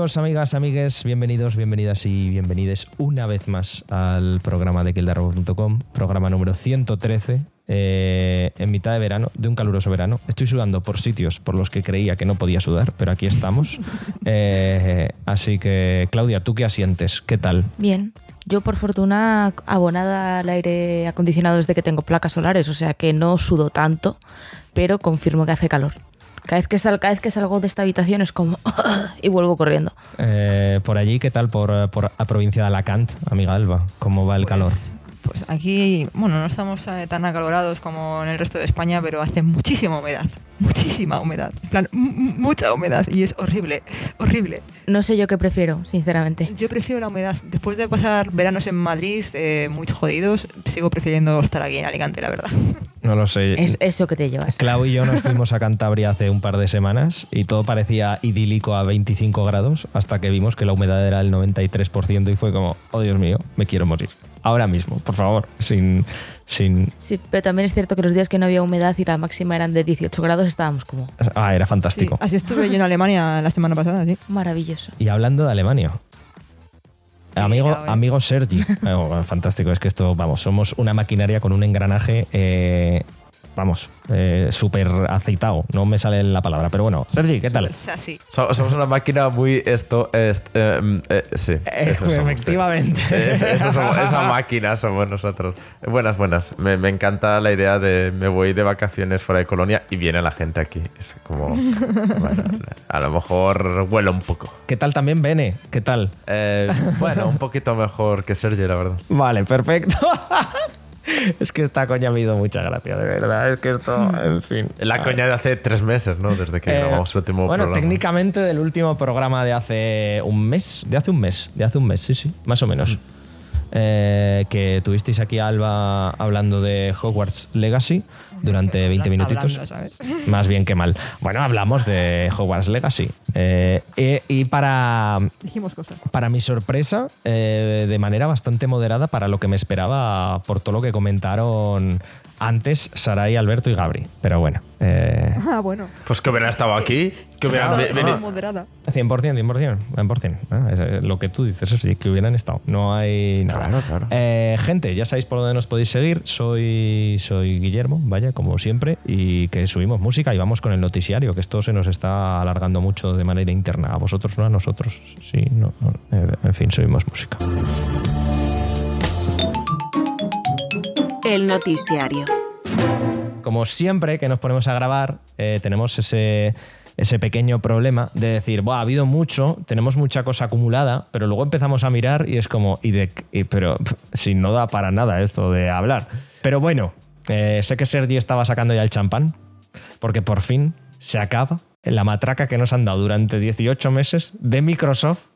Amigos, amigas, amigues, bienvenidos, bienvenidas y bienvenides una vez más al programa de kildarrobot.com, programa número 113, eh, en mitad de verano, de un caluroso verano. Estoy sudando por sitios por los que creía que no podía sudar, pero aquí estamos. Eh, así que, Claudia, ¿tú qué asientes? ¿Qué tal? Bien. Yo, por fortuna, abonada al aire acondicionado desde que tengo placas solares, o sea que no sudo tanto, pero confirmo que hace calor. Cada vez que, sal, cada vez que salgo de esta habitación es como... y vuelvo corriendo. Eh, por allí, ¿qué tal por, por la provincia de Alacant, amiga Alba? ¿Cómo va el calor? Pues aquí, bueno, no estamos eh, tan acalorados como en el resto de España, pero hace muchísima humedad, muchísima humedad, en plan, mucha humedad y es horrible, horrible. No sé yo qué prefiero, sinceramente. Yo prefiero la humedad. Después de pasar veranos en Madrid eh, muy jodidos, sigo prefiriendo estar aquí en Alicante, la verdad. No lo sé. Es eso que te llevas. Clau y yo nos fuimos a Cantabria hace un par de semanas y todo parecía idílico a 25 grados hasta que vimos que la humedad era el 93% y fue como, oh Dios mío, me quiero morir. Ahora mismo, por favor, sin... sin Sí, pero también es cierto que los días que no había humedad y la máxima eran de 18 grados estábamos como ah, era fantástico. Sí, así estuve yo en Alemania la semana pasada, sí. maravilloso. Y hablando de Alemania. Amigo, amigo Sergi. Oh, fantástico, es que esto, vamos, somos una maquinaria con un engranaje, eh, vamos, eh, súper aceitado. No me sale la palabra, pero bueno. Sergi, ¿qué tal? Es así. So- Somos una máquina muy esto, est- em, eh, sí. eso somos, sí. efectivamente. Es- eso somos- esa máquina somos nosotros. Buenas, buenas. Me, me encanta la idea de me voy de vacaciones fuera de Colonia y viene la gente aquí. Es como, bueno, a lo mejor vuelo un poco. ¿Qué tal también, Bene? ¿Qué tal? Eh, bueno, un poquito mejor que Sergio, la verdad. Vale, perfecto. es que esta coña me ha ido mucha gracia, de verdad. Es que esto, en fin. La coña de hace tres meses, ¿no? Desde que Eh, grabamos el último bueno, programa. técnicamente del último programa de hace un mes. De hace un mes. De hace un mes, sí, sí. Más o menos. Eh, que tuvisteis aquí a Alba hablando de Hogwarts Legacy durante 20 Habla- minutitos. hablando, ¿sabes? Más bien que mal. Bueno, hablamos de Hogwarts Legacy. Eh, y, y para, Dijimos cosas. para mi sorpresa, eh, de manera bastante moderada para lo que me esperaba por todo lo que comentaron antes Sarai, Alberto y Gabri. Pero bueno, eh, Ah, bueno. Pues que hubieran estado aquí, que hubieran venido. moderada. 100%, 100%, 100%. Ah, es lo que tú dices, es que hubieran estado. No hay nada. Claro, claro. Eh, gente, ya sabéis por dónde nos podéis seguir. Soy, soy Guillermo, vaya, como siempre, y que subimos música y vamos con el noticiario, que esto se nos está alargando mucho de manera interna. A vosotros no, a nosotros sí. No, no. En fin, subimos música. El noticiario. como siempre que nos ponemos a grabar, eh, tenemos ese, ese pequeño problema de decir, "Buah, ha habido mucho, tenemos mucha cosa acumulada, pero luego empezamos a mirar y es como, y pero si no da para nada esto de hablar. Pero bueno, eh, sé que Sergi estaba sacando ya el champán, porque por fin se acaba la matraca que nos han dado durante 18 meses de Microsoft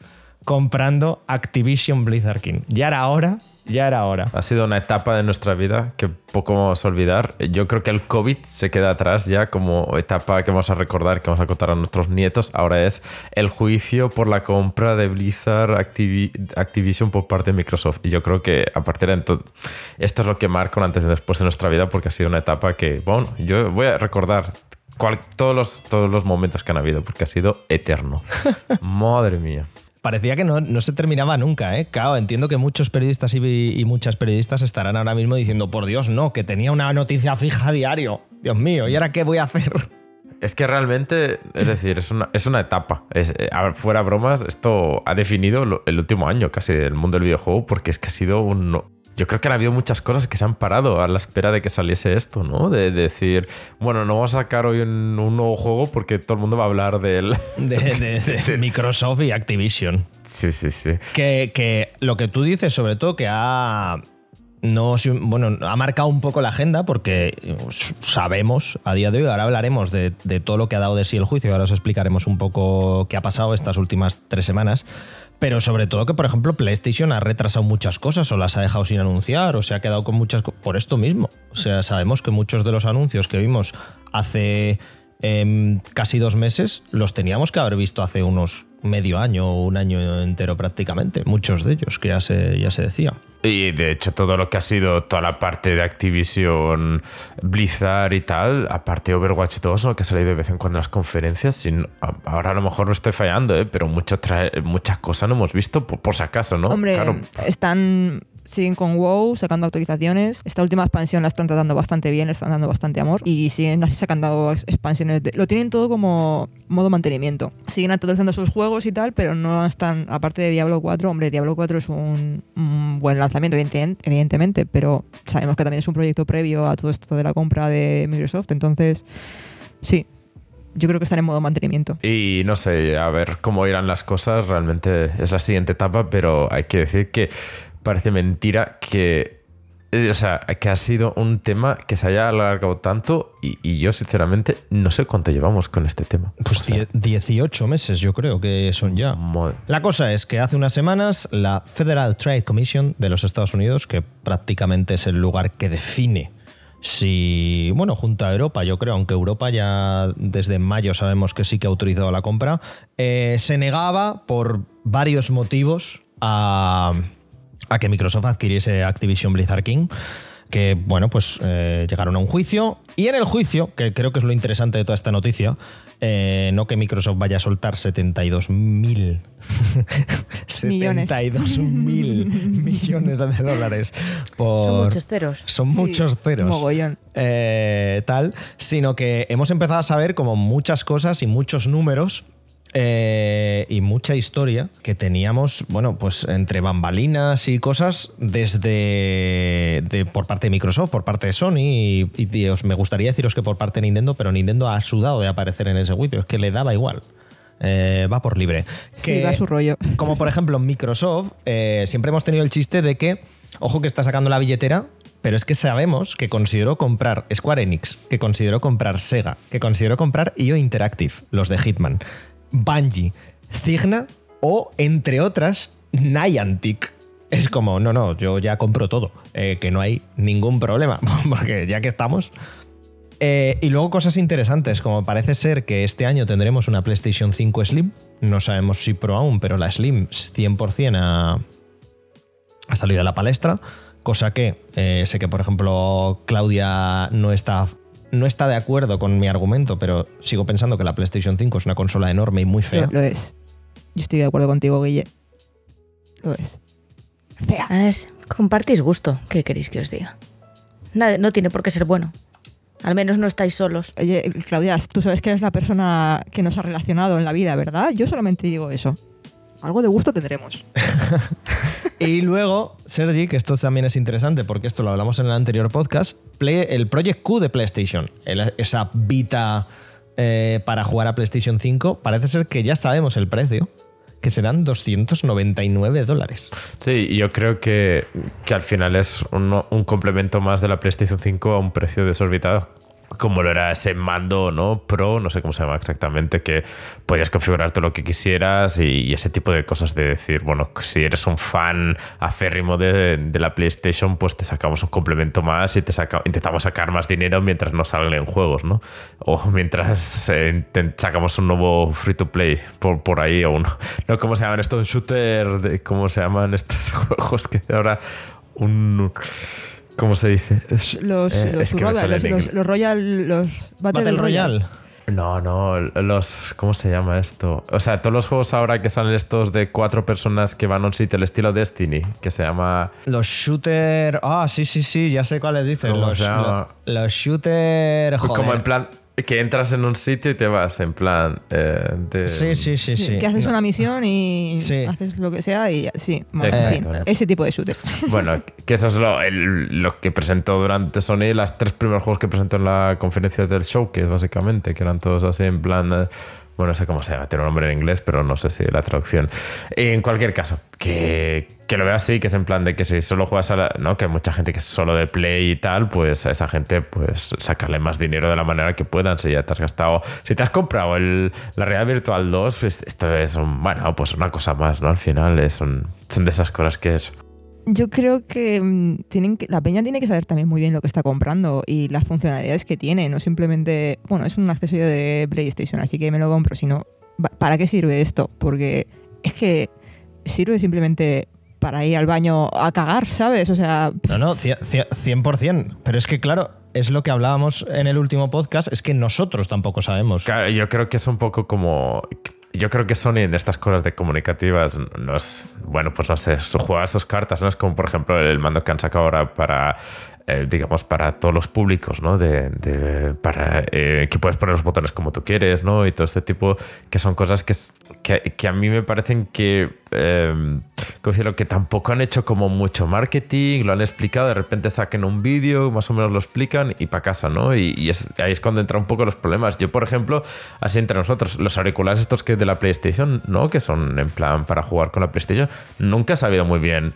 comprando Activision Blizzard King. Ya era hora, ya era hora. Ha sido una etapa de nuestra vida que poco vamos a olvidar. Yo creo que el COVID se queda atrás ya como etapa que vamos a recordar, que vamos a contar a nuestros nietos. Ahora es el juicio por la compra de Blizzard Activi- Activision por parte de Microsoft. Y yo creo que a partir de entonces, esto es lo que marca un antes y después de nuestra vida porque ha sido una etapa que, bueno, yo voy a recordar cual- todos, los, todos los momentos que han habido porque ha sido eterno. Madre mía. Parecía que no, no se terminaba nunca, ¿eh? Claro, entiendo que muchos periodistas y, muchas periodistas estarán ahora mismo diciendo, por Dios, no, que tenía una noticia fija a diario. Dios mío, ¿y ahora qué voy a hacer? Es que realmente, es decir, es una, es una etapa. Es, eh, fuera bromas, esto ha definido el último año casi del mundo del videojuego porque es que ha sido un... Yo creo que han habido muchas cosas que se han parado a la espera de que saliese esto, ¿no? De, decir, bueno, no vamos a sacar hoy un, un nuevo juego porque todo el mundo va a hablar de él. De, de- de Microsoft y Activision. Sí, sí, sí. Que, que lo que tú dices, sobre todo, que ha. No, bueno, ha marcado un poco la agenda porque sabemos a día de hoy, ahora hablaremos de, de todo lo que ha dado de sí el juicio, ahora os explicaremos un poco qué ha pasado estas últimas tres semanas, pero sobre todo que, por ejemplo, PlayStation ha retrasado muchas cosas o las ha dejado sin anunciar o se ha quedado con muchas... co- por esto mismo. O sea, sabemos que muchos de los anuncios que vimos hace em, casi dos meses los teníamos que haber visto hace unos medio año o un año entero prácticamente, muchos de ellos, que ya se, ya se decía. Y de hecho todo lo que ha sido toda la parte de Activision, Blizzard y tal, aparte de Overwatch 2, lo que ha salido de vez en cuando en las conferencias, sin, ahora a lo mejor no estoy fallando, ¿eh? pero mucho muchas cosas no hemos visto por, por si acaso, ¿no? Hombre, Claro. están siguen con WoW sacando actualizaciones. Esta última expansión la están tratando bastante bien, le están dando bastante amor y siguen sacando ex- expansiones. de- lo tienen todo como modo mantenimiento. Siguen actualizando sus juegos y tal, pero no están, aparte de Diablo 4, hombre, Diablo 4 es un, buen lanzamiento, evidente- evidentemente, pero sabemos que también es un proyecto previo a todo esto de la compra de Microsoft, entonces sí. Yo creo que están en modo mantenimiento. Y no sé, a ver cómo irán las cosas. Realmente es la siguiente etapa, pero hay que decir que parece mentira que. eh, O sea, que ha sido un tema que se haya alargado tanto y, y yo sinceramente no sé cuánto llevamos con este tema. Pues O sea, die- 18 meses yo creo que son ya. madre- La cosa es que hace unas semanas la Federal Trade Commission de los Estados Unidos, que prácticamente es el lugar que define si, bueno, junto a Europa, yo creo, aunque Europa ya desde mayo sabemos que sí que ha autorizado la compra, eh, se negaba por varios motivos a, a que Microsoft adquiriese Activision Blizzard King que, bueno, pues eh, llegaron a un juicio. Y en el juicio, que creo que es lo interesante de toda esta noticia, eh, no que Microsoft vaya a soltar 72 mil. Millones. 72 mil millones de dólares por. Son muchos ceros. Son Sí, muchos ceros. mogollón. Eh, tal, sino que hemos empezado a saber como muchas cosas y muchos números eh, y mucha historia que teníamos, bueno, pues entre bambalinas y cosas desde de- por parte de Microsoft, por parte de Sony y, y, me gustaría deciros que por parte de Nintendo, pero Nintendo ha sudado de aparecer en ese juicio, es que le daba igual. Eh, va por libre. Sí, Que- va a su rollo. como por ejemplo Microsoft, eh, siempre hemos tenido el chiste de que, ojo que está sacando la billetera, pero es que sabemos que consideró comprar Square Enix, que consideró comprar Sega, que consideró comprar IO Interactive, los de Hitman, Bungie, Cigna o, entre otras, Niantic. Es como, no, no, yo ya compro todo, eh, que no hay ningún problema, porque ya que estamos, eh, y luego cosas interesantes, como parece ser que este año tendremos una PlayStation 5 Slim. No sabemos si Pro aún, pero la Slim 100% ha, ha salido a la palestra. Cosa que eh, sé que, por ejemplo, Claudia no está, no está de acuerdo con mi argumento, pero sigo pensando que la PlayStation 5 es una consola enorme y muy fea. Lo, lo es. Yo estoy de acuerdo contigo, Guille. Lo es. Fea. Ah, es- compartís gusto. ¿Qué queréis que os diga? Nada, no tiene por qué ser bueno. Al menos no estáis solos. Oye, Claudia, tú sabes que eres la persona que nos ha relacionado en la vida, ¿verdad? Yo solamente digo eso. Algo de gusto tendremos. Y luego, Sergi, que esto también es interesante porque esto lo hablamos en el anterior podcast, Play- el Project Q de PlayStation, el- esa Vita eh, para jugar a PlayStation 5, parece ser que ya sabemos el precio, que serán 299 dólares. Sí, yo creo que, que al final es un, un complemento más de la PlayStation 5 a un precio desorbitado. Como lo era ese mando, ¿no? Pro, no sé cómo se llama exactamente, que podías configurar todo lo que quisieras y, ese tipo de cosas de decir, bueno, si eres un fan aférrimo de, de la PlayStation, pues te sacamos un complemento más y te saca- intentamos sacar más dinero mientras no salen juegos, ¿no? O mientras eh, sacamos un nuevo free to play por, por ahí o un, no, ¿cómo se llaman estos? Shooter, ¿cómo se llaman estos juegos que ahora un... ¿Cómo se dice? Es- Los, eh, los, es que me Royal, los, Royal, los Battle, Battle Royale. No, no, los. ¿Cómo se llama esto? O sea, todos los juegos ahora que salen estos de cuatro personas que van a un sitio, el estilo Destiny, que se llama. Los shooter. Ah, sí, sí, sí, ya sé cuáles dicen. ¿Cómo Los, se llama? lo- los shooter. Pues Joder. como en plan. Que entras en un sitio y te vas, en plan. eh, de, Sí, sí, sí, sí. Que haces No. una misión y Sí. haces lo que sea y ya- sí, Exacto, fin, ese tipo de shooters. Bueno, que eso es lo, el- lo que presentó durante Sony, las tres primeros juegos que presentó en la conferencia del showcase, básicamente, que eran todos así en plan. eh, bueno, no sé cómo se llama, tiene un nombre en inglés, pero no sé si la traducción. En cualquier caso, que, que lo veo así, que es en plan de que si solo juegas a la. ¿no? Que mucha gente que es solo de play y tal, pues a esa gente, pues sacarle más dinero de la manera que puedan. Si ya te has gastado. Si te has comprado el, la realidad virtual 2, pues esto es un. Bueno, pues una cosa más, ¿no? Al final es un- son de esas cosas que es. Yo creo que, mm, tienen que la peña tiene que saber también muy bien lo que está comprando y las funcionalidades que tiene, no simplemente, bueno, es un accesorio de PlayStation, así que me lo compro, sino ¿para qué sirve esto? Porque es que sirve simplemente para ir al baño a cagar, ¿sabes? O sea, No, no, cie- cie- 100%. Pero es que, claro, es lo que hablábamos en el último podcast, es que nosotros tampoco sabemos. Claro, yo creo que es un poco como. Yo creo que Sony en estas cosas de comunicativas no es. Bueno, pues no sé, juega sus cartas, ¿no? Es como, por ejemplo, el mando que han sacado ahora para. Eh, digamos, para todos los públicos, ¿no? De, para eh, que puedes poner los botones como tú quieres, ¿no? Y todo este tipo, que son cosas que, que, a mí me parecen que, eh, ¿cómo decirlo? Que tampoco han hecho como mucho marketing, lo han explicado, de repente saquen un vídeo, más o menos lo explican y para casa, ¿no? Y, ahí es cuando entran un poco los problemas. Yo, por ejemplo, así entre nosotros, los auriculares estos que de la PlayStation, ¿no? Que son en plan para jugar con la PlayStation, nunca he sabido muy bien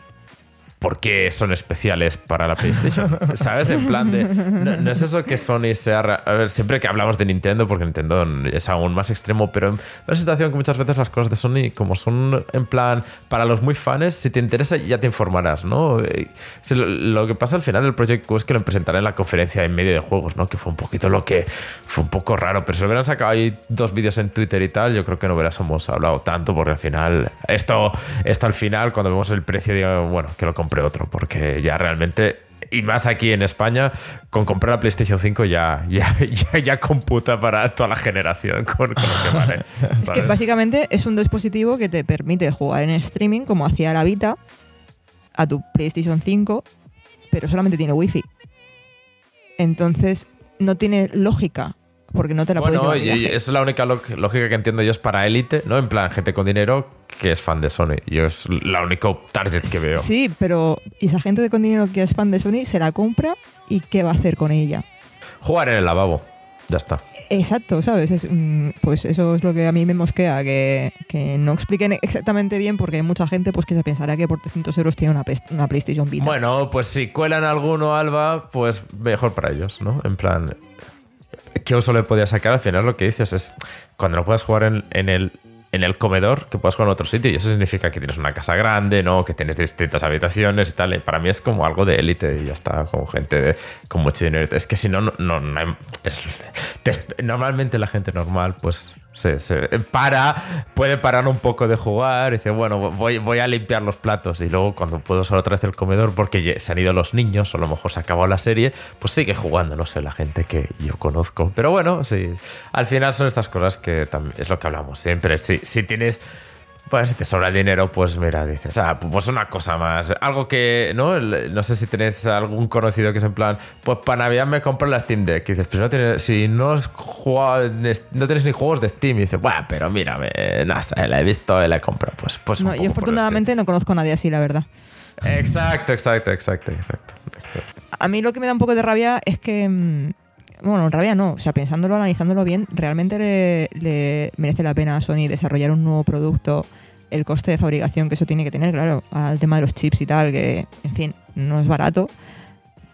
por qué son especiales para la PlayStation. ¿Sabes? En plan de. No, no es eso que Sony sea. A ver, siempre que hablamos de Nintendo, porque Nintendo es aún más extremo, pero en una situación que muchas veces las cosas de Sony, como son en plan para los muy fans, si te interesa ya te informarás, ¿no? Eh, si lo, lo que pasa al final del Project Q es que lo presentaré en la conferencia en medio de juegos, ¿no? Que fue un poquito lo que. Fue un poco raro, pero si lo hubieran sacado ahí dos vídeos en Twitter y tal, yo creo que no hubiéramos hablado tanto, porque al final. Esto, esto al final, cuando vemos el precio, digo, bueno, que lo compre otro, porque ya realmente. Y más aquí en España, con comprar la PlayStation 5 ya, ya, ya, ya computa para toda la generación con, con lo que vale. Es que básicamente es un dispositivo que te permite jugar en streaming como hacía la Vita a tu PlayStation 5, pero solamente tiene Wi-Fi. Entonces no tiene lógica, porque no te la Bueno, puedes llevar viaje. es la única lógica que entiendo yo es para élite, ¿no? En plan, gente con dinero que es fan de Sony. Yo es la único target que veo. Sí, pero ¿y esa gente de con dinero que es fan de Sony se la compra y qué va a hacer con ella? Jugar en el lavabo. Ya está. Exacto, ¿sabes? Es, mm, pues eso es lo que a mí me mosquea, que, que no expliquen exactamente bien porque hay mucha gente pues que se pensará que por 300 euros tiene una, una PlayStation Vita. Bueno, pues si cuelan alguno, Alba, pues mejor para ellos, ¿no? En plan, ¿qué uso le podía sacar? Al final lo que dices es, cuando no puedas jugar en, el, en el comedor, que puedas jugar en otro sitio, y eso significa que tienes una casa grande, ¿no? Que tienes distintas habitaciones y tal, y para mí es como algo de élite, y ya está, con gente con mucho dinero. Es que si no, no, no, no es- te- normalmente la gente normal, pues... Se, para, puede parar un poco de jugar dice, bueno, voy, voy a limpiar los platos y luego cuando puedo usar otra vez el comedor porque se han ido los niños o a lo mejor se ha acabado la serie, pues sigue jugando, no sé, la gente que yo conozco. Pero bueno, sí, al final son estas cosas que también es lo que hablamos siempre. Si, si tienes... Pues si te sobra el dinero, pues mira, dices, ah, pues una cosa más. Algo que, ¿no? No sé si tenéis algún conocido que es en plan, pues para Navidad me compro la Steam Deck. Y dices, pues no tienes, si no has jugado, no tienes ni juegos de Steam. Y dices, bueno, pero mírame, no sé, la he visto y la he comprado. Pues, pues No, yo afortunadamente no conozco a nadie así, la verdad. Exacto, exacto, exacto, exacto. exacto. A mí lo que me da un poco de rabia es que. Bueno, rabia no. O sea, pensándolo, analizándolo bien, realmente le, merece la pena a Sony desarrollar un nuevo producto. El coste de fabricación que eso tiene que tener, claro, al tema de los chips y tal, que, en fin, no es barato.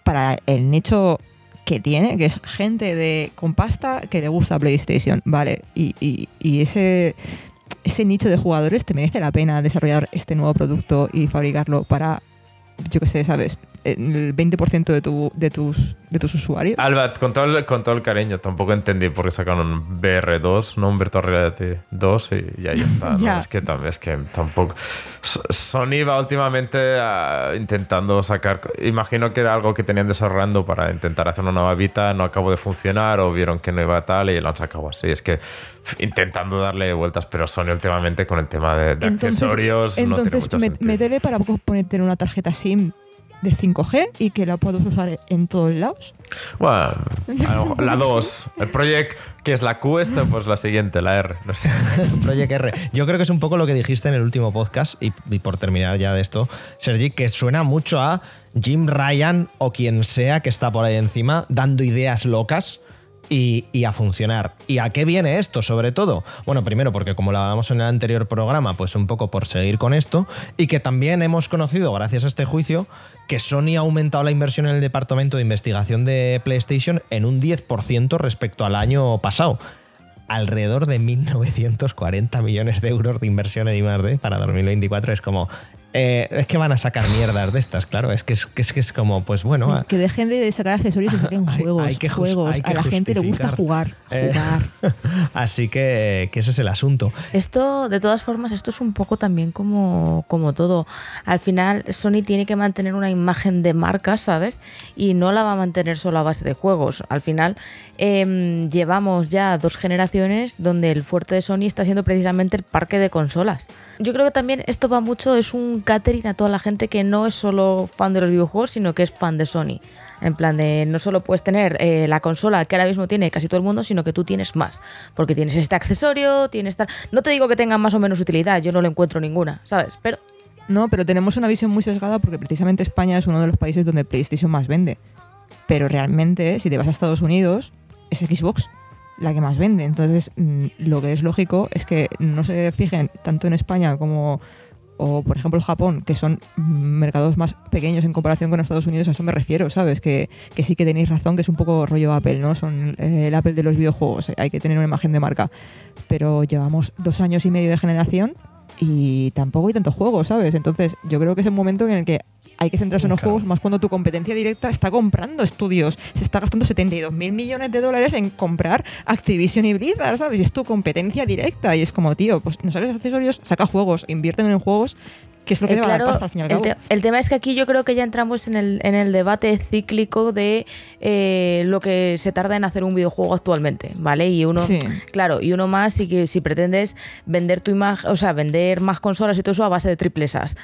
Para el nicho que tiene, que es gente de con pasta que le gusta PlayStation, ¿vale? Y, ese nicho de jugadores te merece la pena desarrollar este nuevo producto y fabricarlo para, yo qué sé, ¿sabes? El 20% de, tu, de, tus, de tus usuarios. Alba, con todo, el, con todo el cariño, tampoco entendí por qué sacaron un VR2, no un Virtual Reality 2 y, y ahí está. ¿no? Ya. Es que, es que tampoco. Sony va últimamente ah, intentando sacar. Imagino que era algo que tenían desarrollando para intentar hacer una nueva Vita, no acabó de funcionar o vieron que no iba tal y lo han sacado así. Es que intentando darle vueltas, pero Sony últimamente con el tema de, de accesorios no tiene entonces mucho me- sentido. métele para ponerte en una tarjeta SIM de 5G y que la puedas usar en todos lados. Bueno, la 2. El Project, que es la Q, esta, pues la siguiente, la R. No sé. Project R. Yo creo que es un poco lo que dijiste en el último podcast, y, y por terminar ya de esto, Sergi, que suena mucho a Jim Ryan o quien sea que está por ahí encima dando ideas locas. Y, a funcionar. ¿Y a qué viene esto, sobre todo? Bueno, primero porque como lo hablamos en el anterior programa, pues un poco por seguir con esto, y que también hemos conocido, gracias a este juicio, que Sony ha aumentado la inversión en el departamento de investigación de PlayStation en un 10% respecto al año pasado alrededor de 1.940 millones de euros de inversión en I+D para 2024. Es como, Eh, es que van a sacar mierdas de estas, claro. Es que es, que es, que es como, pues bueno. Que dejen de sacar accesorios y saquen juegos. hay que juegos. hay que a la gente le gusta jugar. Eh, Jugar. Así que, que ese es el asunto. Esto, de todas formas, esto es un poco también como, como todo. Al final, Sony tiene que mantener una imagen de marca, ¿sabes? Y no la va a mantener solo a base de juegos. Al final, em, llevamos ya dos generaciones donde el fuerte de Sony está siendo precisamente el parque de consolas. Yo creo que también esto va mucho, es un catering a toda la gente que no es solo fan de los videojuegos, sino que es fan de Sony. En plan de no solo puedes tener eh, la consola que ahora mismo tiene casi todo el mundo, sino que tú tienes más. Porque tienes este accesorio, tienes tal. No te digo que tengan más o menos utilidad, yo no le encuentro ninguna, ¿sabes? Pero No, pero tenemos una visión muy sesgada porque precisamente España es uno de los países donde PlayStation más vende. Pero realmente, si te vas a Estados Unidos, es Xbox la que más vende. Entonces, mm, lo que es lógico es que no se fijen tanto en España como, o por ejemplo, Japón, que son mercados más pequeños en comparación con Estados Unidos. A eso me refiero, ¿sabes? Que, que sí que tenéis razón, que es un poco rollo Apple, ¿no? Son eh, el Apple de los videojuegos. Hay que tener una imagen de marca. Pero llevamos dos años y medio de generación y tampoco hay tantos juegos, ¿sabes? Entonces, yo creo que es el momento en el que hay que centrarse en los Claro. juegos, más cuando tu competencia directa está comprando estudios. Se está gastando 72 mil millones de dólares en comprar Activision y Blizzard, ¿sabes? Y es tu competencia directa. Y es como, tío, pues no sacas accesorios, saca juegos, invierten en juegos, que es lo que Eh, te va a dar claro, al fin y al el, te- el tema es que aquí yo creo que ya entramos en el, en el debate cíclico de eh, lo que se tarda en hacer un videojuego actualmente, ¿vale? Y uno, Sí. claro, y uno más si, que, si pretendes vender tu imagen, o sea, vender más consolas y todo eso a base de triplesas.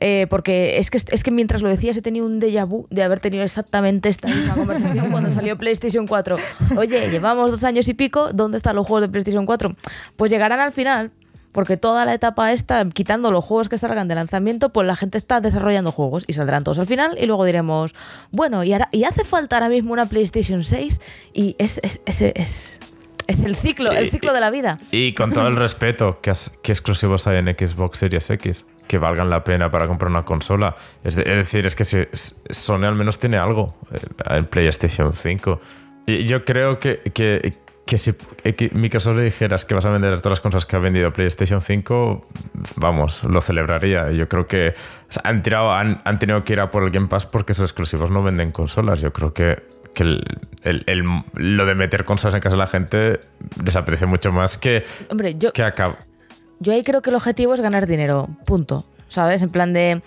Eh, porque es que, es que mientras lo decías he tenido un déjà vu de haber tenido exactamente esta misma conversación cuando salió PlayStation 4. Oye, llevamos dos años y pico, ¿dónde están los juegos de PlayStation 4? Pues llegarán al final, porque toda la etapa esta, quitando los juegos que salgan de lanzamiento, pues la gente está desarrollando juegos y saldrán todos al final y luego diremos, bueno, y, ahora, y hace falta ahora mismo una PlayStation 6 y es, es, es, es, es el ciclo, el Y- ciclo de la vida. Y con todo el respeto, ¿qué, qué exclusivos hay en Xbox Series X? Que valgan la pena para comprar una consola. Es, de- es decir, es que si, Sony al menos tiene algo eh, en PlayStation 5. Y yo creo que, que, que si X- Microsoft le dijeras que vas a vender todas las consolas que ha vendido PlayStation 5, vamos, lo celebraría. Yo creo que o sea, han, tirado, han, han tenido que ir a por el Game Pass porque esos exclusivos no venden consolas. Yo creo que, que el- el- el- lo de meter consolas en casa de la gente desaparece mucho más que, Hombre, yo, que acaba. Yo ahí creo que el objetivo es ganar dinero, punto. ¿Sabes? En plan de.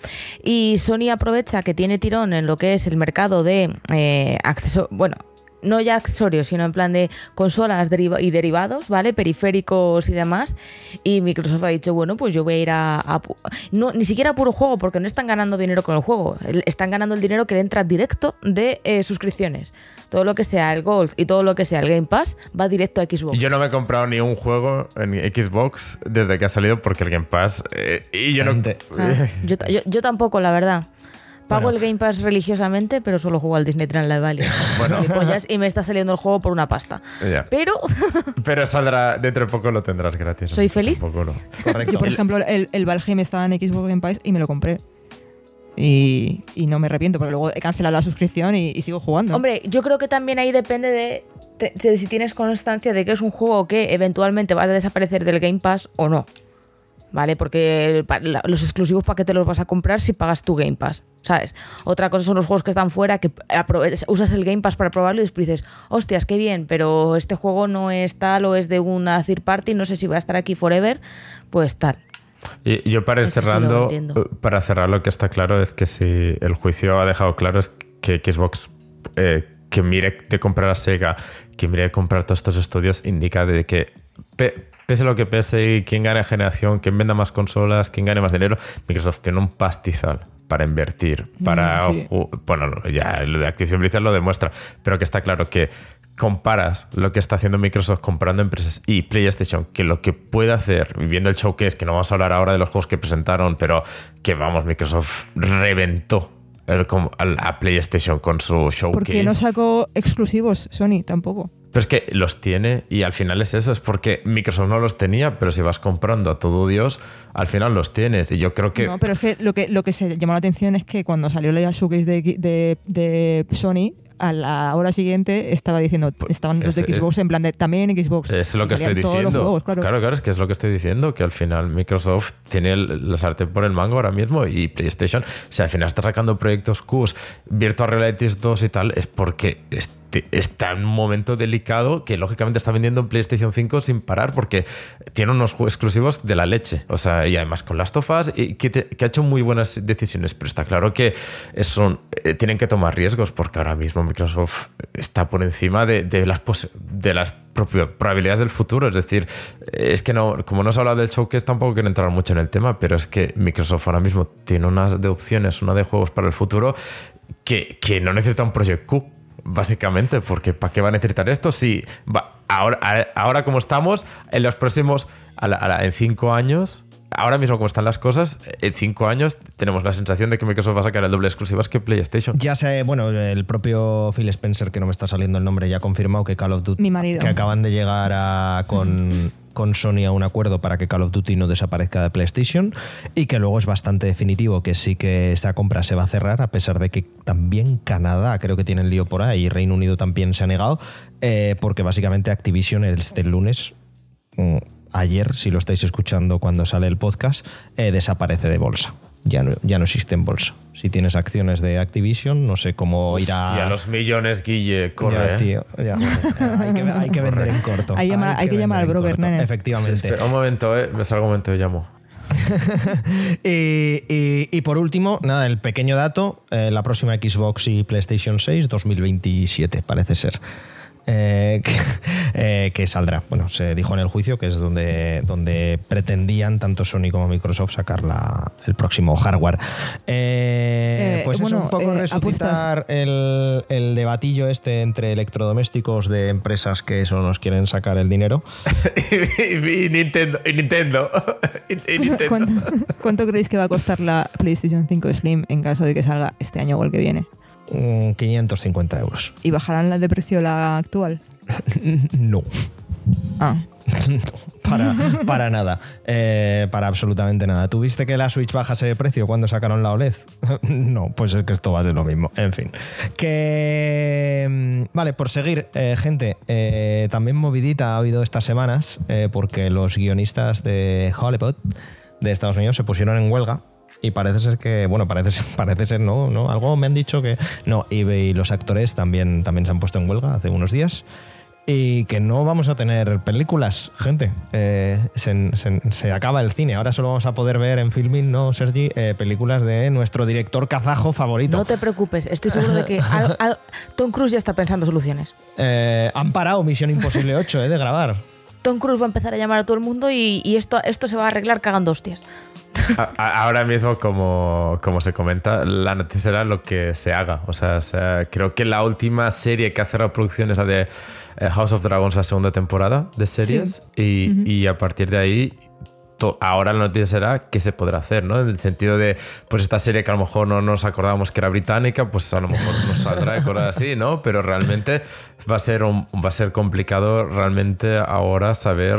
Y Sony aprovecha que tiene tirón en lo que es el mercado de eh, acceso. Bueno, no ya accesorios, sino en plan de consolas deriva- y derivados, ¿vale? Periféricos y demás. Y Microsoft ha dicho, bueno, pues yo voy a ir a. no, ni siquiera a puro juego, porque no están ganando dinero con el juego. Están ganando el dinero que le entra directo de eh, suscripciones. Todo lo que sea el Gold y todo lo que sea el Game Pass va directo a Xbox. Yo no me he comprado ni un juego en Xbox desde que ha salido porque el Game Pass. eh, y yo no. Ah, yo, ta- yo- yo tampoco, la verdad. Pago Bueno. el Game Pass religiosamente, pero solo juego al Disney Live Valley. Gilipollas, y me está saliendo el juego por una pasta. Ya. Pero Pero saldrá, dentro de poco lo tendrás gratis. ¿Soy feliz? Correcto. Yo, por ejemplo, el, el Valheim estaba en Xbox Game Pass y me lo compré. Y, y no me arrepiento, porque luego he cancelado la suscripción y, y sigo jugando. Hombre, yo creo que también ahí depende de, de- de si tienes constancia de que es un juego que eventualmente va a desaparecer del Game Pass o no. ¿Vale? Porque el los exclusivos para qué te los vas a comprar si pagas tu Game Pass, ¿sabes? Otra cosa son los juegos que están fuera, que usas el Game Pass para probarlo y después dices, hostias, qué bien, pero este juego no es tal o es de una third party, no sé si va a estar aquí forever, pues tal. Y yo para Eso cerrando, eh, para cerrar lo que está claro es que si el juicio ha dejado claro es que Xbox eh, que mire de comprar a Sega, que mire de comprar todos estos estudios, indica de que pe- pese lo que pese y quien gane generación, quien venda más consolas, quien gane más dinero, Microsoft tiene un pastizal para invertir, para... Mm, sí. ju- Bueno, no, ya lo de Activision Blizzard lo demuestra, pero que está claro que comparas lo que está haciendo Microsoft comprando empresas y PlayStation, que lo que puede hacer, viendo el showcase, que no vamos a hablar ahora de los juegos que presentaron, pero que vamos, Microsoft reventó el a PlayStation con su showcase. porque no sacó exclusivos Sony tampoco. Pero es que los tiene y al final es eso, es porque Microsoft no los tenía, pero si vas comprando a todo Dios, al final los tienes. Y yo creo que... No, pero es que lo que, lo que se llamó la atención es que cuando salió la showcase de, de, de Sony, a la hora siguiente estaba diciendo, estaban los de Xbox en plan de también Xbox. Es lo que estoy diciendo. juegos, claro. claro, es que es lo que estoy diciendo, que al final Microsoft tiene el- la sartén por el mango ahora mismo y PlayStation, si al final está sacando proyectos Qs, Virtual Reality 2 y tal, es porque está en un momento delicado que lógicamente está vendiendo en PlayStation 5 sin parar porque tiene unos exclusivos de la leche. O sea, y además con las tofas, y que, ha hecho muy buenas decisiones, pero está claro que son, eh, tienen que tomar riesgos porque ahora mismo Microsoft está por encima de, de las, de las probabilidades del futuro. Es decir, es que no, como no se ha hablado del showcase, tampoco quiero entrar mucho en el tema, pero es que Microsoft ahora mismo tiene una de opciones, una de juegos para el futuro que, que no necesita un Project Q. Básicamente, porque ¿para qué va a necesitar esto? Si va, ahora, ahora como estamos, en los próximos, a la- a la- en cinco años, ahora mismo como están las cosas, en cinco años tenemos la sensación de que Microsoft va a sacar el doble de exclusivas que PlayStation. Ya sé, bueno, el propio Phil Spencer, que no me está saliendo el nombre, ya ha confirmado que Call of Duty. Mi marido. Que acaban de llegar a- con, con Sony a un acuerdo para que Call of Duty no desaparezca de PlayStation y que luego es bastante definitivo que sí que esta compra se va a cerrar, a pesar de que también Canadá creo que tienen lío por ahí y Reino Unido también se ha negado, eh, porque básicamente Activision este lunes. mm, Ayer, si lo estáis escuchando cuando sale el podcast, eh, desaparece de bolsa. Ya no, ya no existe en bolsa. Si tienes acciones de Activision, no sé cómo irá. Y a los millones, Guille, corre. Ya, ¿eh? tío, ya. hay, que, hay que vender en corto. Hay llama- hay que llamar al broker, corto. nene. Sí, Efectivamente. espera un momento, eh. me salgo un momento y llamo. Y, y- y por último, nada, el pequeño dato, eh, la próxima Xbox y PlayStation 6, 2027, parece ser. Eh, que, eh, que saldrá. Bueno, se dijo en el juicio que es donde, donde pretendían tanto Sony como Microsoft sacar la- el próximo hardware. Eh, Eh, pues es bueno, un poco eh, resucitar el, el debatillo este entre electrodomésticos de empresas que solo nos quieren sacar el dinero. y, Nintendo. Y Nintendo. y, y Nintendo. ¿Cuánto, cuánto creéis que va a costar la PlayStation 5 Slim en caso de que salga este año o el que viene? Mm, 550 euros. ¿Y bajarán la de precio la actual? No. Ah, Para, para nada. Eh, para absolutamente nada. ¿Tuviste que la Switch bajase de precio cuando sacaron la OLED? no, pues es que esto va a ser lo mismo. En fin. Que. mm, Vale, por seguir, eh, gente, eh, también movidita ha habido estas semanas porque los guionistas de Hollywood de Estados Unidos se pusieron en huelga. Y parece ser que, bueno, parece parece ser, no, no, algo me han dicho que no, y, y los actores también, también se han puesto en huelga hace unos días y que no vamos a tener películas, gente. Eh, se, se- se acaba el cine. Ahora solo vamos a poder ver en filming, ¿no, Sergi? Eh, películas de nuestro director kazajo favorito. No te preocupes, estoy seguro de que al- al- Tom Cruise ya está pensando soluciones. Eh, han parado Misión Imposible 8 eh, de grabar. Tom Cruise va a empezar a llamar a todo el mundo y, y esto, esto se va a arreglar cagando hostias. A- Ahora mismo, como, como se comenta, la noticia será lo que se haga. O sea, creo que la última serie que ha cerrado producción es la de eh, House of Dragons, la segunda temporada de series. Y, y a partir de ahí, ahora la noticia será qué se podrá hacer, ¿no? En el sentido de, pues esta serie que a lo mejor no nos acordábamos que era británica, pues a lo mejor nos saldrá de cosas así, ¿no? Pero realmente va a ser, un- va a ser complicado realmente ahora saber,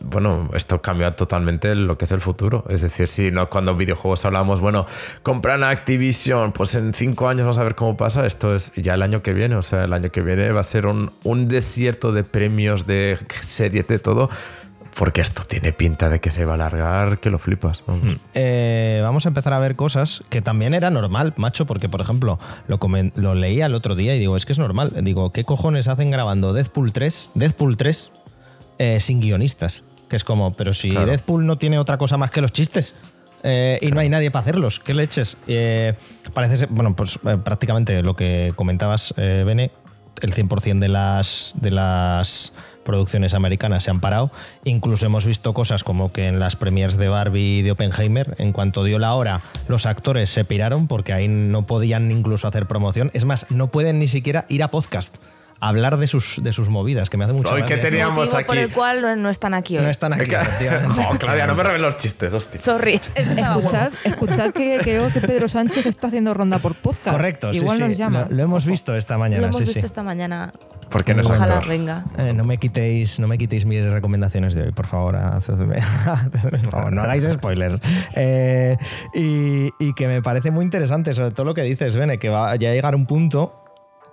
bueno, esto cambia totalmente lo que es el futuro. Es decir, si no cuando videojuegos hablamos, bueno, compran Activision, pues en cinco años vamos a ver cómo pasa, esto es ya el año que viene, o sea, el año que viene va a ser un, un desierto de premios, de series, de todo. Porque esto tiene pinta de que se va a alargar, que lo flipas. ¿no? Eh, vamos a empezar a ver cosas que también era normal, macho, porque por ejemplo, lo, comen- lo leía el otro día y digo, es que es normal. Digo, ¿qué cojones hacen grabando Deadpool 3, Deadpool 3 eh, sin guionistas? Que es como, pero si Claro. Deadpool no tiene otra cosa más que los chistes. eh, y no hay nadie para hacerlos, ¿qué leches? Eh, parece ser, bueno, pues eh, prácticamente lo que comentabas, eh, Bene, el 100% de las, de las producciones americanas se han parado. Incluso hemos visto cosas como que en las premiers de Barbie y de Oppenheimer, en cuanto dio la hora, los actores se piraron porque ahí no podían incluso hacer promoción. Es más, no pueden ni siquiera ir a podcast hablar de sus, de sus movidas, que me hace mucha Hoy que gracia. tenía- Teníamos Motivo por aquí- el cual no, no están aquí hoy. No están aquí. Claudia, no me reveles los chistes, hostia. Sorry. escuchad, escuchad que creo que Pedro Sánchez está haciendo ronda por podcast. Correcto, sí, Igual sí. nos llama. Lo, lo hemos visto esta Lo mañana, hemos sí, visto sí. esta mañana. Porque no es Ojalá actor. venga. Eh, no me quitéis, no me quitéis mis recomendaciones de hoy, por favor. hacedme- hacedme el favor, no hagáis spoilers. Eh, y, y que me parece muy interesante, sobre todo lo que dices, Bene, que va a llegar un punto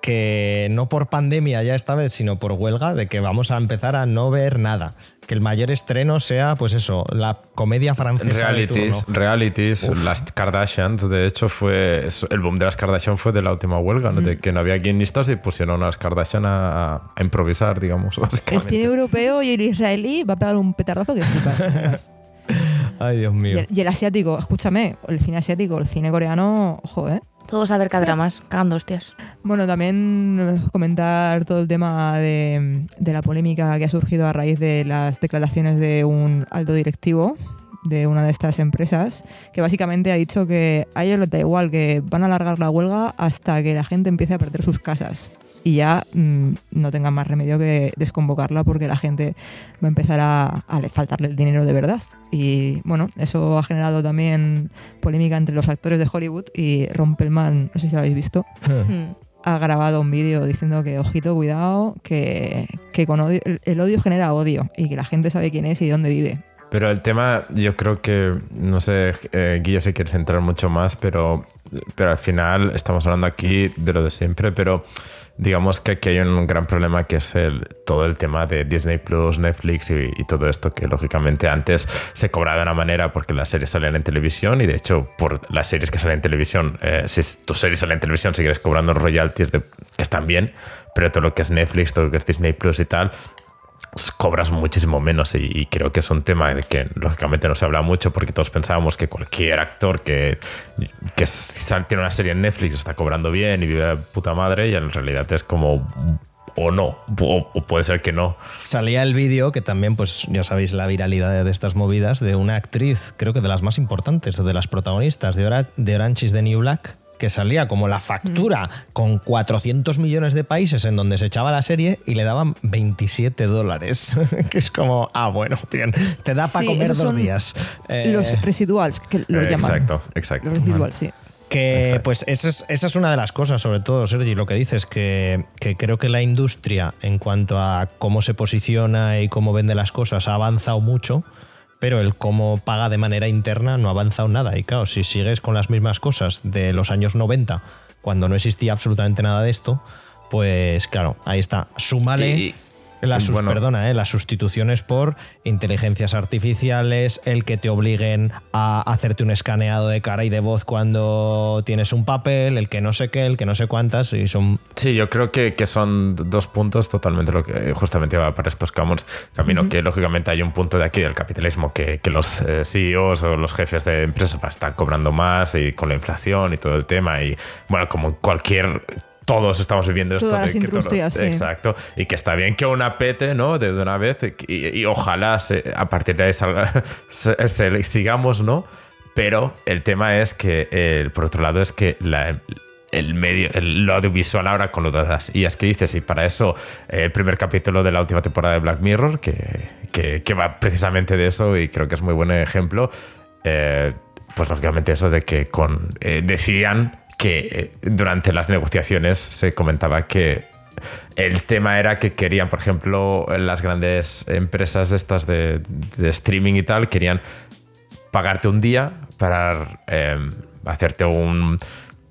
que no por pandemia ya esta vez, sino por huelga, de que vamos a empezar a no ver nada. Que el mayor estreno sea, pues eso, la comedia francesa. de Realities, turno. realities, las Kardashians, de hecho, fue el boom de las Kardashian fue de la última huelga, ¿no? Mm. de que no había guionistas y pusieron a las Kardashian a, a improvisar, digamos, El cine europeo y el israelí va a pegar un petardazo que flipas. Ay, Dios y, mío. el, y el asiático, escúchame, el cine asiático, el cine coreano, ojo, ¿eh? Todos a ver dramas, cagando hostias. Bueno, también eh, comentar todo el tema de, de la polémica que ha surgido a raíz de las declaraciones de un alto directivo de una de estas empresas, que básicamente ha dicho que a ellos les da igual, que van a alargar la huelga hasta que la gente empiece a perder sus casas. Y ya mm, no tengan más remedio que desconvocarla porque la gente va a empezar a, a le- faltarle el dinero de verdad. Y bueno, eso ha generado también polémica entre los actores de Hollywood y Rompelman, no sé si lo habéis visto, Hmm. ha grabado un vídeo diciendo que, ojito, cuidado, que, que con odio, el, el odio genera odio y que la gente sabe quién es y dónde vive. Pero el tema, yo creo que, no sé, eh, Guilla, si quieres entrar mucho más, pero, pero al final estamos hablando aquí de lo de siempre, pero digamos que aquí hay un gran problema que es el, todo el tema de Disney Plus, Netflix y, todo esto, que lógicamente antes se cobraba de una manera porque las series salían en televisión y de hecho por las series que salen en televisión, eh, si tu serie sale en televisión sigues cobrando royalties que están bien, pero todo lo que es Netflix, todo lo que es Disney Plus y tal, cobras muchísimo menos y, creo que es un tema de que lógicamente no se habla mucho porque todos pensábamos que cualquier actor que, que tiene una serie en Netflix está cobrando bien y vive de puta madre y en realidad es como o no, o, o puede ser que no. Salía el vídeo, que también, pues ya sabéis la viralidad de estas movidas, de una actriz, creo que de las más importantes, de las protagonistas de, de Orange is the New Black, que salía como la factura con 400 millones de países en donde se echaba la serie y le daban 27 dólares. que es como, ah, bueno, bien, te da para Sí, comer dos son días. Eh, Los residuals, que los Eh, llaman. exacto, exacto. Los residuals, sí. Que pues esa es, esa es una de las cosas, sobre todo, Sergi, lo que dices, que, que creo que la industria en cuanto a cómo se posiciona y cómo vende las cosas ha avanzado mucho, pero el cómo paga de manera interna no ha avanzado nada. Y claro, si sigues con las mismas cosas de los años 90, cuando no existía absolutamente nada de esto, pues claro, ahí está. Súmale... sus- bueno. perdona, eh, las sustituciones por inteligencias artificiales, el que te obliguen a hacerte un escaneado de cara y de voz cuando tienes un papel, el que no sé qué, el que no sé cuántas, y son Sí, yo creo que, que son dos puntos totalmente lo que justamente va para estos camos. Camino que lógicamente hay un punto de aquí del capitalismo que, que los eh, CEOs o los jefes de empresas están cobrando más y con la inflación y todo el tema. Y bueno, como cualquier. Todos estamos viviendo esto. Todas de las que todo- sí. Exacto. Y que está bien que una pete, ¿no? De, de una vez. Y, y ojalá se- a partir de ahí salga- se- se- sigamos, ¿no? Pero el tema es que, eh, por otro lado, es que la, el medio, el, lo audiovisual ahora con lo de las IAs que dices, y para eso eh, el primer capítulo de la última temporada de Black Mirror, que, que, que va precisamente de eso, y creo que es muy buen ejemplo, eh, pues lógicamente eso de que con eh, decían que eh, durante las negociaciones se comentaba que el tema era que querían, por ejemplo, las grandes empresas de estas de, streaming y tal, querían pagarte un día para eh, hacerte un.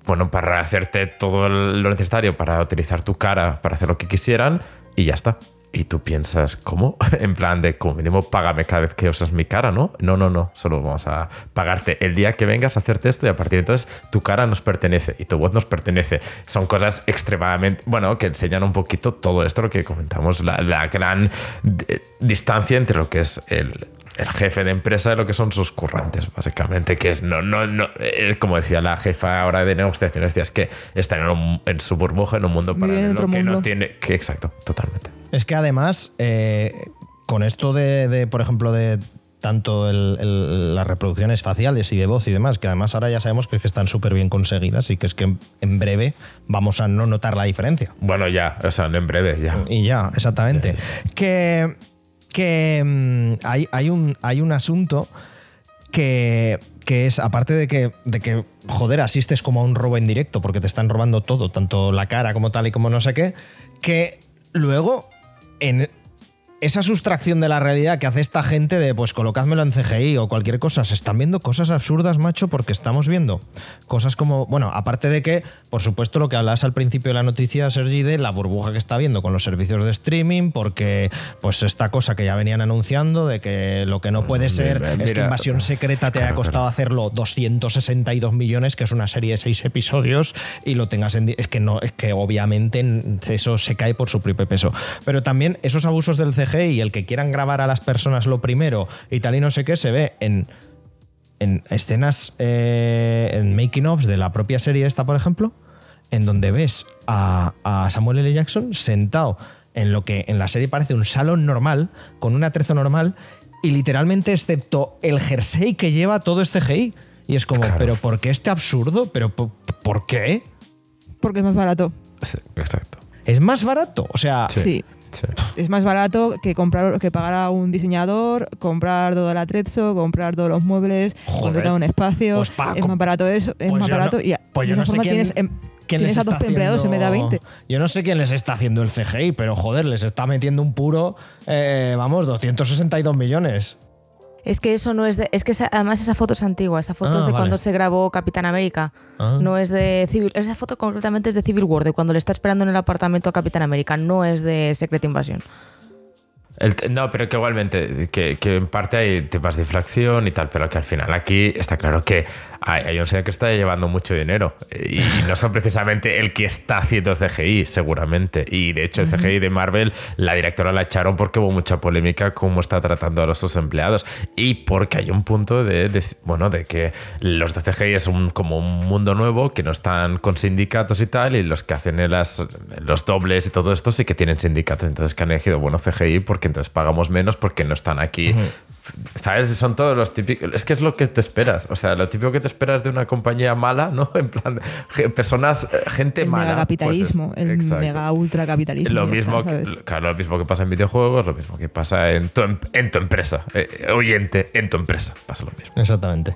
Bueno, para hacerte todo lo necesario para utilizar tu cara para hacer lo que quisieran y ya está. Y tú piensas, ¿cómo? En plan de, como mínimo, págame cada vez que usas mi cara, ¿no? No, no, no. Solo vamos a pagarte el día que vengas a hacerte esto y a partir de entonces tu cara nos pertenece y tu voz nos pertenece. Son cosas extremadamente, bueno, que enseñan un poquito todo esto, lo que comentamos, la, la gran eh, distancia entre lo que es el, el jefe de empresa y lo que son sus currantes, básicamente, que es, no, no, no, eh, como decía la jefa ahora de negociaciones, decía, es que están en, un- en su burbuja, en un mundo paralelo otro que no tiene, que exacto, totalmente. Es que además, eh, con esto de, de, por ejemplo, de tanto el- el- las reproducciones faciales y de voz y demás, que además ahora ya sabemos que, es que están súper bien conseguidas y que es que en, en breve vamos a no notar la diferencia. Bueno, ya, o sea, en breve, ya. Y ya, exactamente. Que, que mm, hay, hay, un, hay un asunto que, que es, aparte de que, de que, joder, asistes como a un robo en directo porque te están robando todo, tanto la cara como tal y como no sé qué, que luego en esa sustracción de la realidad que hace esta gente de pues colocádmelo en CGI o cualquier cosa, se están viendo cosas absurdas, macho, porque estamos viendo cosas como, bueno, aparte de que, por supuesto, lo que hablas al principio de la noticia, Sergi, de la burbuja que está viendo con los servicios de streaming, porque pues esta cosa que ya venían anunciando de que lo que no puede ser Mira, es que Invasión Secreta te claro, ha costado claro. hacerlo 262 millones, que es una serie de seis episodios, y lo tengas en... Es que no, es que obviamente eso se cae por su propio peso. Pero también esos abusos del CGI y el que quieran grabar a las personas lo primero y tal y no sé qué, se ve en, en escenas, eh, en making-ofs de la propia serie esta, por ejemplo, en donde ves a, a Samuel L. Jackson sentado en lo que en la serie parece un salón normal, con un atrezo normal, y literalmente, excepto el jersey que lleva, todo es CGI. Y es como, Claro. ¿pero por qué este absurdo? ¿Pero po- por qué? Porque es más barato. Sí, exacto. ¿Es más barato? O sea, Sí. Sí. Es más barato que comprar que pagar a un diseñador, comprar todo el atrezo, comprar todos los muebles, Joder. contratar un espacio. Pues, pa, es más barato eso, es pues más barato no- y pues de yo esa no sé forma quién- tienes, em- quién tienes les a dos está empleados en vez de a 20. haciendo- Yo no sé quién les está haciendo el CGI, pero joder, les está metiendo un puro, eh, vamos, 262 millones. Es que eso no es de. Es que esa- además esa foto es antigua. Esa foto Ah, es de vale. cuando se grabó Capitán América. Ah. No es de Civil. Esa foto concretamente es de Civil War, de cuando le está esperando en el apartamento a Capitán América. No es de Secret Invasion. El no, pero que igualmente, que, que en parte hay temas de inflación y tal, pero que al final aquí está claro que hay, hay un señor que está llevando mucho dinero y, no son precisamente el que está haciendo CGI, seguramente. Y de hecho, el CGI de Marvel, la directora la echaron porque hubo mucha polémica cómo está tratando a los sus empleados y porque hay un punto de, de- bueno, de que los de CGI es un, como un mundo nuevo que no están con sindicatos y tal, y los que hacen las, los dobles y todo esto sí que tienen sindicatos. Entonces, que han elegido, bueno, CGI porque entonces pagamos menos porque no están aquí. ¿Sabes? Son todos los típicos. Es que es lo que te esperas. O sea, lo típico que te esperas de una compañía mala, ¿no? En plan, personas, eh, gente el mala. megacapitalismo, pues es- el exacto. mega ultra capitalismo. Lo mismo, está, que, claro, lo mismo que pasa en videojuegos, lo mismo que pasa en tu, en tu empresa. Eh, oyente, en tu empresa. Pasa lo mismo. Exactamente.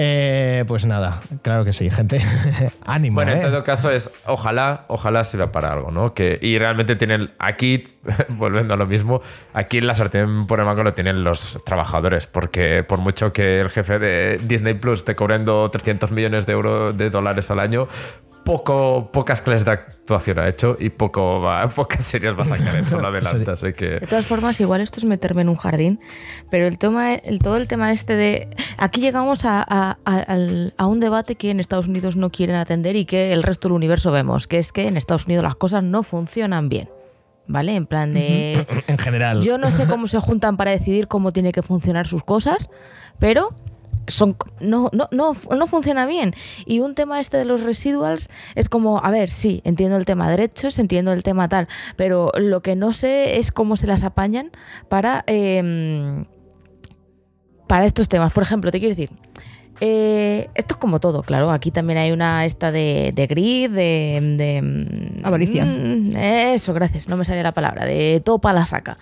Eh, pues nada, claro que sí, gente. Ánimo. Bueno, en ¿eh? todo caso es, ojalá, ojalá sirva para algo, ¿no? Que, y realmente tienen, aquí, volviendo a lo mismo, aquí la sartén por el mango lo tienen los trabajadores, porque por mucho que el jefe de Disney Plus esté cobrando 300 millones de euros de dólares al año, poco, pocas clases de actuación ha hecho y poco va- pocas series va a sacar en solo adelante, así que... De todas formas, igual esto es meterme en un jardín, pero el tema, el, todo el tema este de... Aquí llegamos a, a- a un debate que en Estados Unidos no quieren atender y que el resto del universo vemos, que es que en Estados Unidos las cosas no funcionan bien. ¿Vale? En plan de... En general. Yo no sé cómo se juntan para decidir cómo tiene que funcionar sus cosas, pero son no, no, no, no funciona bien. Y un tema este de los residuals es como, a ver, sí, entiendo el tema derechos, entiendo el tema tal, pero lo que no sé es cómo se las apañan para, em, para estos temas. Por ejemplo, te quiero decir, eh, esto es como todo, claro. Aquí también hay una esta de, de grid, de, de, mm, Avaricia. mm, Eso, gracias, no me salía la palabra, de topa la saca.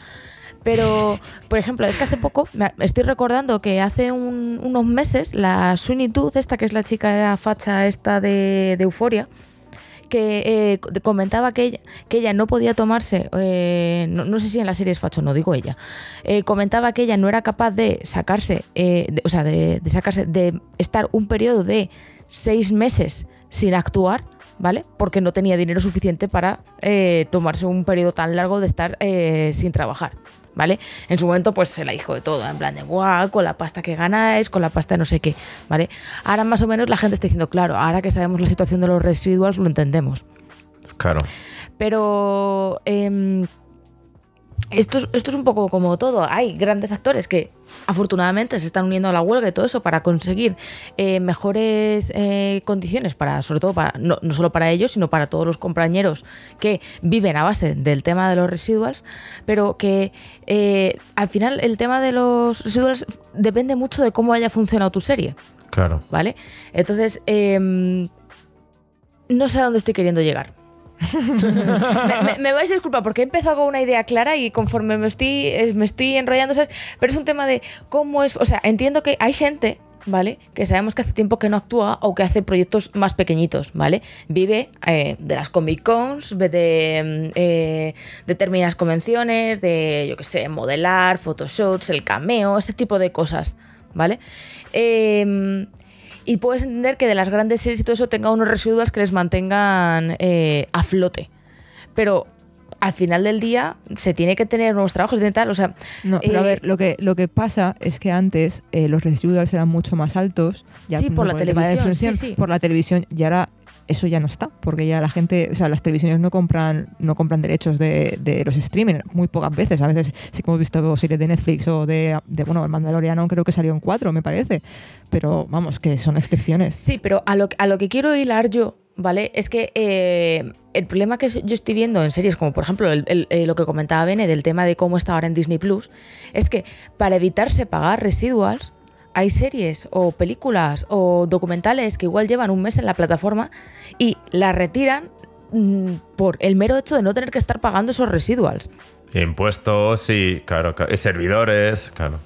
Pero, por ejemplo, es que hace poco, me estoy recordando que hace un- unos meses la Sweeney esta que es la chica facha esta de, de Euforia, que eh, co- comentaba que ella, que ella no podía tomarse, eh, no, sé si en la serie es facho, no digo ella, eh, comentaba que ella no era capaz de sacarse, eh, de- o sea, de, de sacarse, de estar un periodo de seis meses sin actuar, ¿vale? Porque no tenía dinero suficiente para tomarse un periodo tan largo de estar sin trabajar. ¿Vale? En su momento, pues se la dijo de todo, en plan de guau, con la pasta que ganáis, con la pasta de no sé qué, ¿vale? Ahora más o menos la gente está diciendo, claro, ahora que sabemos la situación de los residuals, lo entendemos. Claro. Pero em, esto, es, esto es un poco como todo. Hay grandes actores que afortunadamente se están uniendo a la huelga y todo eso para conseguir eh, mejores eh, condiciones para, sobre todo para, no, no solo para ellos, sino para todos los compañeros que viven a base del tema de los residuals, pero que eh, al final el tema de los residuals depende mucho de cómo haya funcionado tu serie. Claro. ¿Vale? Entonces, em, no sé a dónde estoy queriendo llegar. me, vais a disculpar porque he empezado con una idea clara y conforme me estoy, eh, me estoy enrollando, pero es un tema de cómo es. O sea, entiendo que hay gente ¿vale? Que sabemos que hace tiempo que no actúa o que hace proyectos más pequeñitos, ¿vale? Vive eh, de las Comic Cons, de eh, determinadas convenciones, de, yo qué sé, modelar, photoshots, el cameo, este tipo de cosas, ¿vale? Em, y puedes entender que de las grandes series y todo eso tenga unos residuos que les mantengan eh, a flote. Pero al final del día se tiene que tener nuevos trabajos de tal, o sea... No, pero a eh, ver, lo que, lo que pasa es que antes eh, los residuals eran mucho más altos. Sí, por la televisión, sí, sí. Por la televisión y ahora eso ya no está, porque ya la gente, o sea, las televisiones no compran, no compran derechos de, los streaming, muy pocas veces. A veces sí que hemos visto series de Netflix o de, de, bueno, el Mandaloriano creo que salió en cuatro, me parece. Pero vamos, que son excepciones. Sí, pero a lo, a lo que quiero hilar yo, ¿vale? Es que eh, el problema que yo estoy viendo en series, como por ejemplo el, eh, lo que comentaba Bene del tema de cómo está ahora en Disney Plus, es que para evitarse pagar residuals, hay series o películas o documentales que igual llevan un mes en la plataforma y la retiran mm, por el mero hecho de no tener que estar pagando esos residuals. Impuestos, sí, claro, claro. servidores, claro.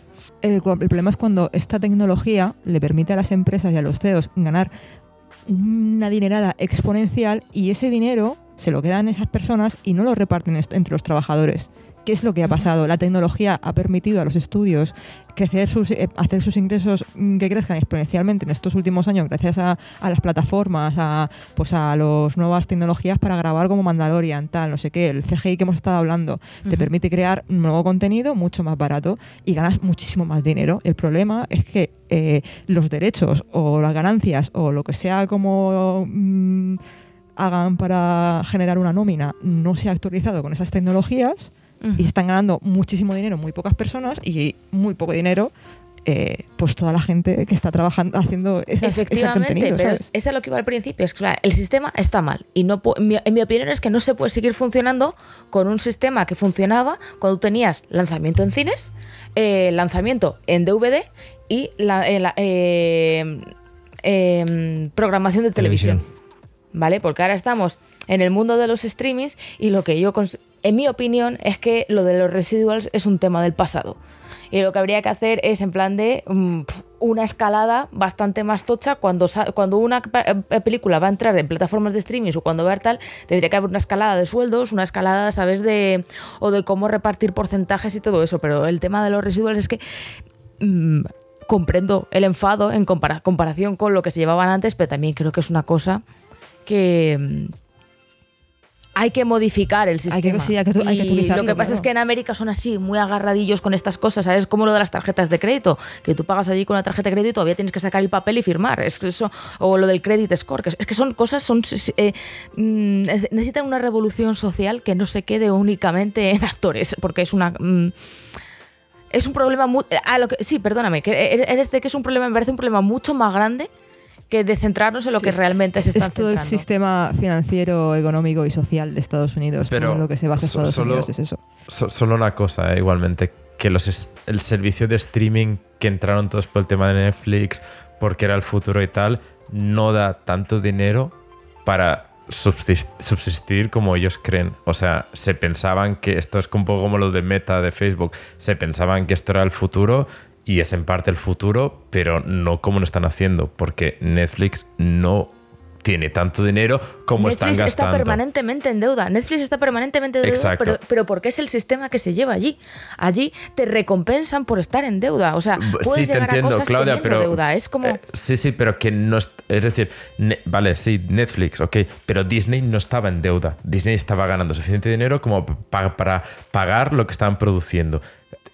El, el, problema es cuando esta tecnología le permite a las empresas y a los CEOs ganar una dinerada exponencial y ese dinero se lo quedan esas personas y no lo reparten entre los trabajadores. ¿Qué es lo que ha pasado? La tecnología ha permitido a los estudios crecer sus, eh, hacer sus ingresos mm, que crezcan exponencialmente en estos últimos años gracias a, a las plataformas, a, pues a las nuevas tecnologías para grabar como Mandalorian, tal, no sé qué, el CGI que hemos estado hablando, uh -huh. te permite crear nuevo contenido mucho más barato y ganas muchísimo más dinero. El problema es que eh, los derechos o las ganancias o lo que sea como... Mmm, hagan para generar una nómina no se ha actualizado con esas tecnologías uh -huh. y están ganando muchísimo dinero muy pocas personas y muy poco dinero eh, pues toda la gente que está trabajando haciendo esas, ese contenido. Pero ¿sabes? es a lo que iba al principio. Es claro, el sistema está mal. Y no en mi, en mi opinión es que no se puede seguir funcionando con un sistema que funcionaba cuando tenías lanzamiento en cines, eh, lanzamiento en DVD y la, eh, la eh, programación de televisión. televisión. ¿Vale? Porque ahora estamos en el mundo de los streamings y lo que yo, en mi opinión, es que lo de los residuals es un tema del pasado. Y lo que habría que hacer es en plan de um, una escalada bastante más tocha cuando, cuando una película va a entrar en plataformas de streaming o cuando va a tal, tendría que haber una escalada de sueldos, una escalada, ¿sabes? De, o de cómo repartir porcentajes y todo eso. Pero el tema de los residuals es que um, comprendo el enfado en compara comparación con lo que se llevaban antes, pero también creo que es una cosa que hay que modificar el sistema. Hay que, sí, hay que, hay que y lo que pasa claro. es que en América son así, muy agarradillos con estas cosas, ¿sabes? Como lo de las tarjetas de crédito, que tú pagas allí con una tarjeta de crédito y todavía tienes que sacar el papel y firmar. Es que eso, o lo del credit score, que es, es que son cosas, son eh, mm, necesitan una revolución social que no se quede únicamente en actores, porque es una... Mm, es un problema muy... A lo que, sí, perdóname, que eres de que es un problema, me parece un problema mucho más grande que de centrarnos en lo sí, que realmente se está Es todo centrando. el sistema financiero, económico y social de Estados Unidos. Pero todo lo que se basa en Estados solo, Unidos es eso. So, solo una cosa, eh, igualmente, que los, el servicio de streaming que entraron todos por el tema de Netflix, porque era el futuro y tal, no da tanto dinero para subsistir como ellos creen. O sea, se pensaban que esto es un poco como lo de Meta de Facebook, se pensaban que esto era el futuro y es en parte el futuro, pero no como lo están haciendo, porque Netflix no tiene tanto dinero como Netflix están gastando. está permanentemente en deuda. Netflix está permanentemente en deuda, pero, pero porque es el sistema que se lleva allí. Allí te recompensan por estar en deuda. O sea, puedes sí, te llegar entiendo, a cosas Claudia, pero deuda. Es como... eh, sí, sí, pero que no es, es decir, ne, vale, sí, Netflix, ok, pero Disney no estaba en deuda. Disney estaba ganando suficiente dinero como pa para pagar lo que estaban produciendo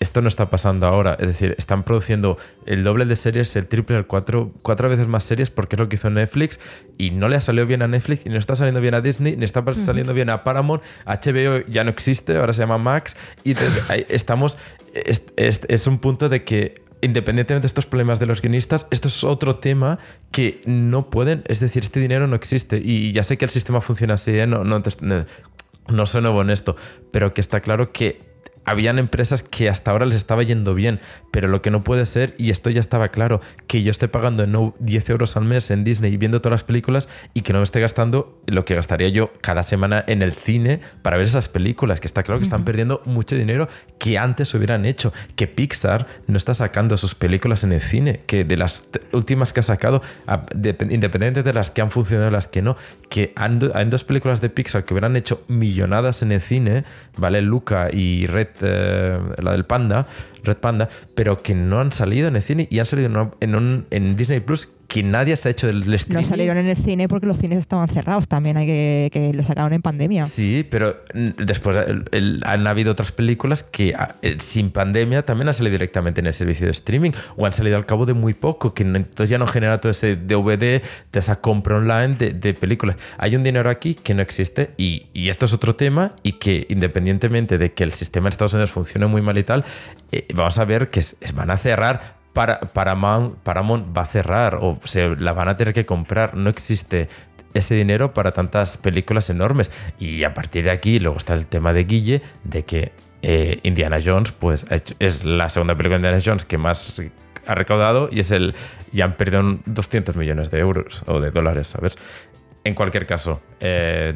esto no está pasando ahora. Es decir, están produciendo el doble de series, el triple, el cuatro, cuatro veces más series, porque es lo que hizo Netflix y no le ha salido bien a Netflix y no está saliendo bien a Disney, ni está saliendo bien a Paramount. HBO ya no existe, ahora se llama Max. Y estamos. Es, es, es un punto de que independientemente de estos problemas de los guionistas, esto es otro tema que no pueden, es decir, este dinero no existe. Y ya sé que el sistema funciona así, ¿eh? no, no, no, no soy nuevo en esto, pero que está claro que habían empresas que hasta ahora les estaba yendo bien, pero lo que no puede ser, y esto ya estaba claro, que yo esté pagando no 10 euros al mes en Disney y viendo todas las películas y que no me esté gastando lo que gastaría yo cada semana en el cine para ver esas películas, que está claro que están perdiendo mucho dinero que antes hubieran hecho, que Pixar no está sacando sus películas en el cine, que de las últimas que ha sacado, independientemente de las que han funcionado y las que no, que hay dos películas de Pixar que hubieran hecho millonadas en el cine, ¿vale? Luca y Red eh, la del Panda, Red Panda, pero que no han salido en el cine y han salido en, en Disney Plus que nadie se ha hecho del streaming. No salieron en el cine porque los cines estaban cerrados también, hay que, que lo sacaron en pandemia. Sí, pero después han habido otras películas que ah, eh, sin pandemia también han salido directamente en el servicio de streaming o han salido al cabo de muy poco, que entonces ya no genera todo ese DVD, de esa compra online de, películas. Hay un dinero aquí que no existe y, y, esto es otro tema y que independientemente de que el sistema de Estados Unidos funcione muy mal y tal, eh, vamos a ver que van a cerrar para, Paramount, Paramount va a cerrar o se la van a tener que comprar. No existe ese dinero para tantas películas enormes. Y a partir de aquí, luego está el tema de Guille, de que eh, Indiana Jones, pues es la segunda película de Indiana Jones que más ha recaudado y es el. y han perdido 200 millones de euros o de dólares, ¿sabes? En cualquier caso, eh,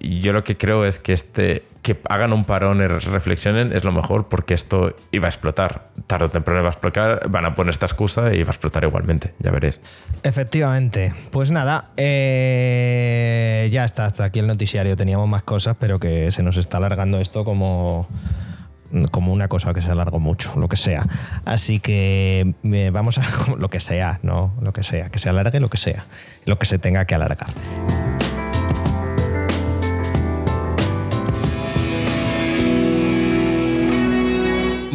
yo lo que creo es que este que hagan un parón y reflexionen es lo mejor porque esto iba a explotar. Tarde o temprano va a explotar, van a poner esta excusa y va a explotar igualmente, ya veréis. Efectivamente. Pues nada, eh, ya está, hasta aquí el noticiario. Teníamos más cosas, pero que se nos está alargando esto como como una cosa que se alargó mucho, lo que sea. Así que eh, vamos a lo que sea, no, lo que sea, que se alargue lo que sea, lo que se tenga que alargar.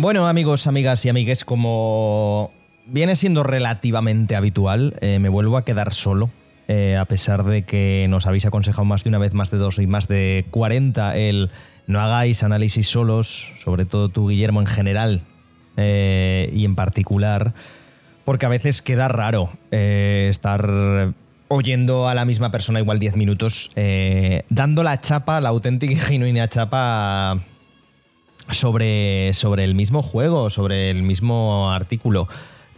Bueno, amigos, amigas y amigues, como viene siendo relativamente habitual, eh, me vuelvo a quedar solo. Eh, a pesar de que nos habéis aconsejado más de una vez, más de dos y más de 40, el no hagáis análisis solos, sobre todo tú, Guillermo, en general eh, y en particular, porque a veces queda raro estar oyendo a la misma persona igual 10 minutos, dando la chapa, la auténtica y genuina chapa sobre, sobre el mismo juego, sobre el mismo artículo.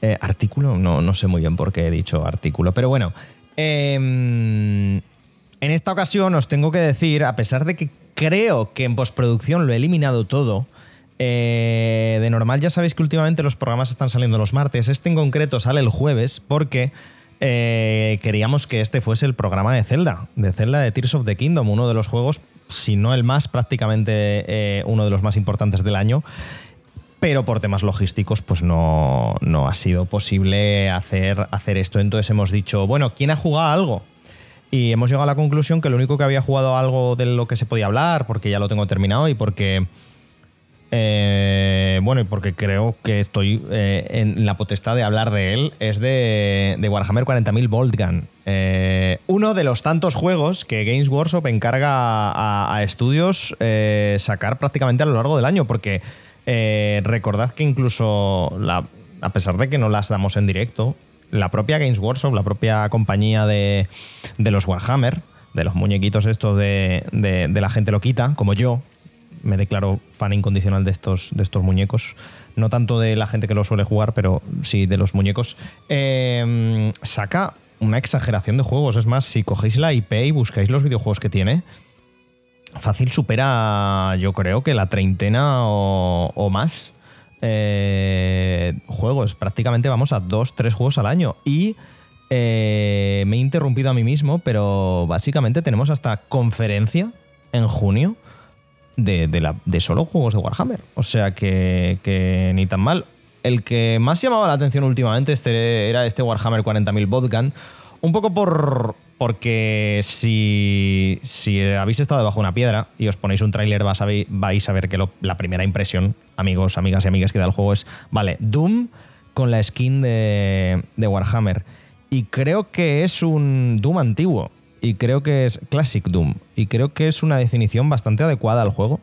Eh, artículo, no, no sé muy bien por qué he dicho artículo, pero bueno. Em, en esta ocasión os tengo que decir, a pesar de que creo que en postproducción lo he eliminado todo, eh, de normal ya sabéis que últimamente los programas están saliendo los martes, este en concreto sale el jueves porque eh, queríamos que este fuese el programa de Zelda, de Zelda de Tears of the Kingdom, uno de los juegos si no el más, prácticamente eh, uno de los más importantes del año. Pero por temas logísticos, pues no, ha sido posible hacer, hacer esto. Entonces hemos dicho, bueno, ¿quién ha jugado algo? Y hemos llegado a la conclusión que lo único que había jugado algo de lo que se podía hablar, porque ya lo tengo terminado y porque eh, bueno, y porque creo que estoy eh, en la potestad de hablar de él, es de, Warhammer 40.000 Voltgun. Eh, uno de los tantos juegos que Games Workshop encarga a, estudios sacar prácticamente a lo largo del año, porque recordad que incluso, a pesar de que no las damos en directo, la propia Games Workshop, la propia compañía de, los Warhammer, de los muñequitos estos de, de la gente loquita, como yo, me declaro fan incondicional de estos, de estos muñecos. No tanto de la gente que lo suele jugar, pero sí de los muñecos. Em, saca una exageración de juegos. Es más, si cogéis la IP y buscáis los videojuegos que tiene, fácil supera, yo creo que la treintena o, más. Eh, juegos. Prácticamente vamos a dos, tres juegos al año. Y eh, me he interrumpido a mí mismo, pero básicamente tenemos hasta conferencia en junio de, solo juegos de Warhammer. O sea que, ni tan mal. El que más llamaba la atención últimamente este, era este Warhammer 40.000 Botgun. Un poco por, porque si, si habéis estado debajo de una piedra y os ponéis un tráiler vais a ver que la primera impresión, amigos, amigas y amigas que da el juego es, vale, Doom con la skin de, de Warhammer. Y creo que es un Doom antiguo y creo que es Classic Doom. Y creo que es una definición bastante adecuada al juego.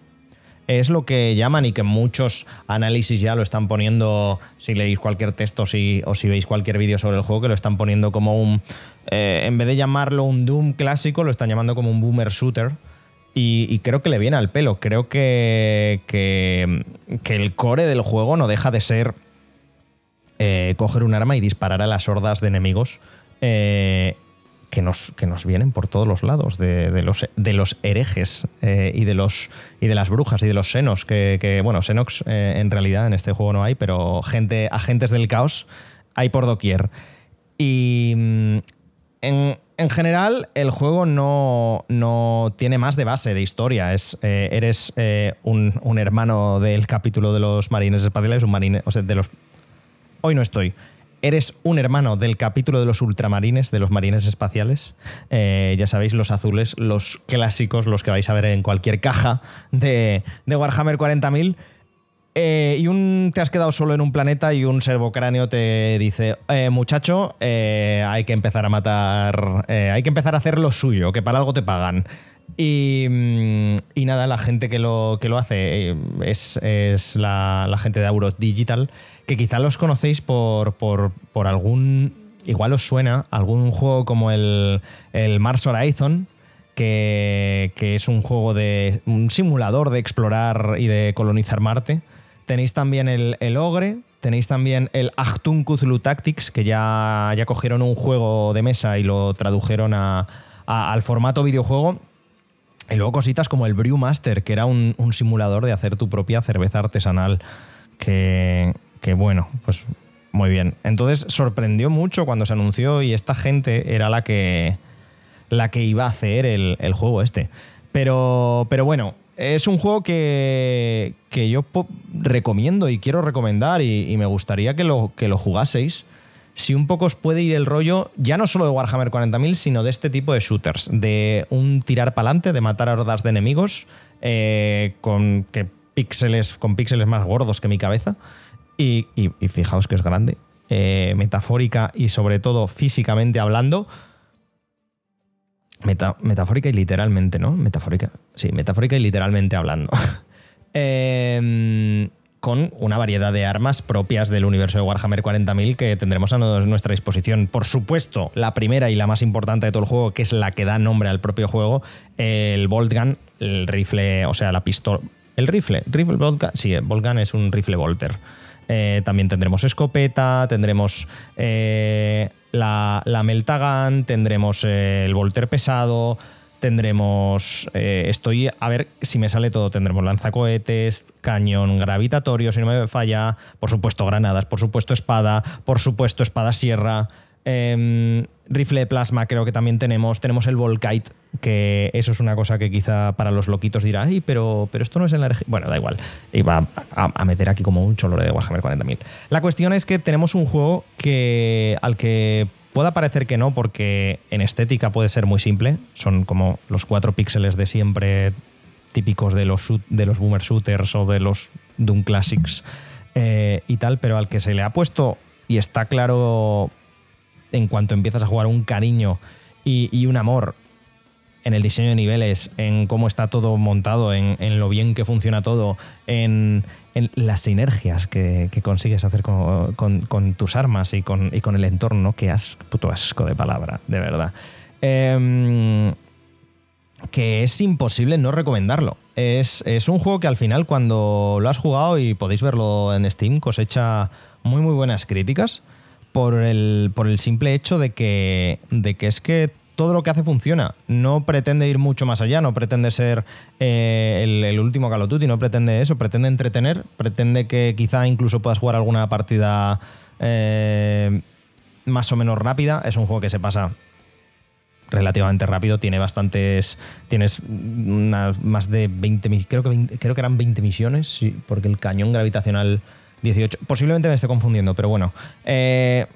Es lo que llaman y que muchos análisis ya lo están poniendo, si leéis cualquier texto o si veis cualquier vídeo sobre el juego, que lo están poniendo como un... Eh, en vez de llamarlo un Doom clásico, lo están llamando como un boomer shooter. Y, creo que le viene al pelo. Creo que, que, que el core del juego no deja de ser eh, coger un arma y disparar a las hordas de enemigos eh, que, nos, que nos vienen por todos los lados, de, los, de los herejes eh, y, de los, y de las brujas y de los senos, que, que, bueno, Xenox eh, en realidad en este juego no hay, pero gente, agentes del caos hay por doquier. Y mm, en, en general, el juego no, no tiene más de base de historia. Es, eh, eres un, un hermano del capítulo de los marines espaciales, un marine, o sea, de los. Hoy no estoy. Eres un hermano del capítulo de los ultramarines, de los marines espaciales. Eh, ya sabéis, los azules, los clásicos, los que vais a ver en cualquier caja de, Warhammer 40.000. Eh, y un, te has quedado solo en un planeta y un servocráneo te dice, eh, muchacho, eh, hay que empezar a matar, hay que empezar a hacer lo suyo, que para algo te pagan. Y, mm, nada, la gente que lo, que lo hace es, es la, gente de Auro Digital, que quizá los conocéis por, por, por algún, igual os suena, algún juego como el, el Mars Horizon, que, que es un juego de. un simulador de explorar y de colonizar Marte. Tenéis también el, el Ogre, tenéis también el Achtung Cthulhu Tactics, que ya, ya cogieron un juego de mesa y lo tradujeron a- al formato videojuego. Y luego cositas como el Brewmaster, que era un, un simulador de hacer tu propia cerveza artesanal. Que, que bueno, pues muy bien. Entonces sorprendió mucho cuando se anunció y esta gente era la que, la que iba a hacer el, el juego este. Pero, pero bueno, es un juego que, que yo recomiendo y quiero recomendar y, y me gustaría que lo, que lo jugaseis. Si un poco os puede ir el rollo, ya no solo de Warhammer 40.000, sino de este tipo de shooters, de un tirar para adelante, de matar a hordas de enemigos eh, con que píxeles, con píxeles más gordos que mi cabeza. Y, fijaos que es grande, eh, metafórica y sobre todo físicamente hablando. Meta- metafórica y literalmente, ¿no? Metafórica. Sí, metafórica y literalmente hablando. Em, con una variedad de armas propias del universo de Warhammer 40.000 que tendremos a nuestra disposición. Por supuesto, la primera y la más importante de todo el juego, que es la que da nombre al propio juego, el Bolt Gun, el rifle, o sea, la pistola. El rifle, rifle Bolt Gun, sí, Bolt Gun es un rifle Volter. Eh, también tendremos escopeta, tendremos eh, la, la Meltagun, tendremos eh, el Volter pesado, tendremos. estoy a ver si me sale todo. Tendremos lanzacohetes, cañón gravitatorio, si no me falla. Por supuesto, granadas, por supuesto, espada, por supuesto, espada sierra. Em, rifle de plasma, creo que también tenemos. Tenemos el Volkite, que eso es una cosa que quizá para los loquitos dirá, ay, pero, pero esto no es en la RG". Bueno, da igual. Iba a, a meter aquí como un cholore de Warhammer 40.000. La cuestión es que tenemos un juego que al que Pueda parecer que no, porque en estética puede ser muy simple. Son como los cuatro píxeles de siempre típicos de los, de los boomer shooters o de los Doom Classics eh, y tal, pero al que se le ha puesto y está claro en cuanto empiezas a jugar un cariño y, un amor en el diseño de niveles, en cómo está todo montado, en, lo bien que funciona todo, en, las sinergias que, consigues hacer con, tus armas y con, y con el entorno, que as, puto asco de palabra, de verdad. Em, que es imposible no recomendarlo. Es, es un juego que al final cuando lo has jugado y podéis verlo en Steam cosecha muy muy buenas críticas por el, por el simple hecho de que, de que es que todo lo que hace funciona. No pretende ir mucho más allá, no pretende ser eh, el, el último Duty, no pretende eso, pretende entretener, pretende que quizá incluso puedas jugar alguna partida eh, más o menos rápida. Es un juego que se pasa relativamente rápido, tiene bastantes, tienes más de 20, mis- creo que, 20 creo que eran 20 misiones, porque el cañón gravitacional 18, posiblemente me esté confundiendo, pero bueno. Eh,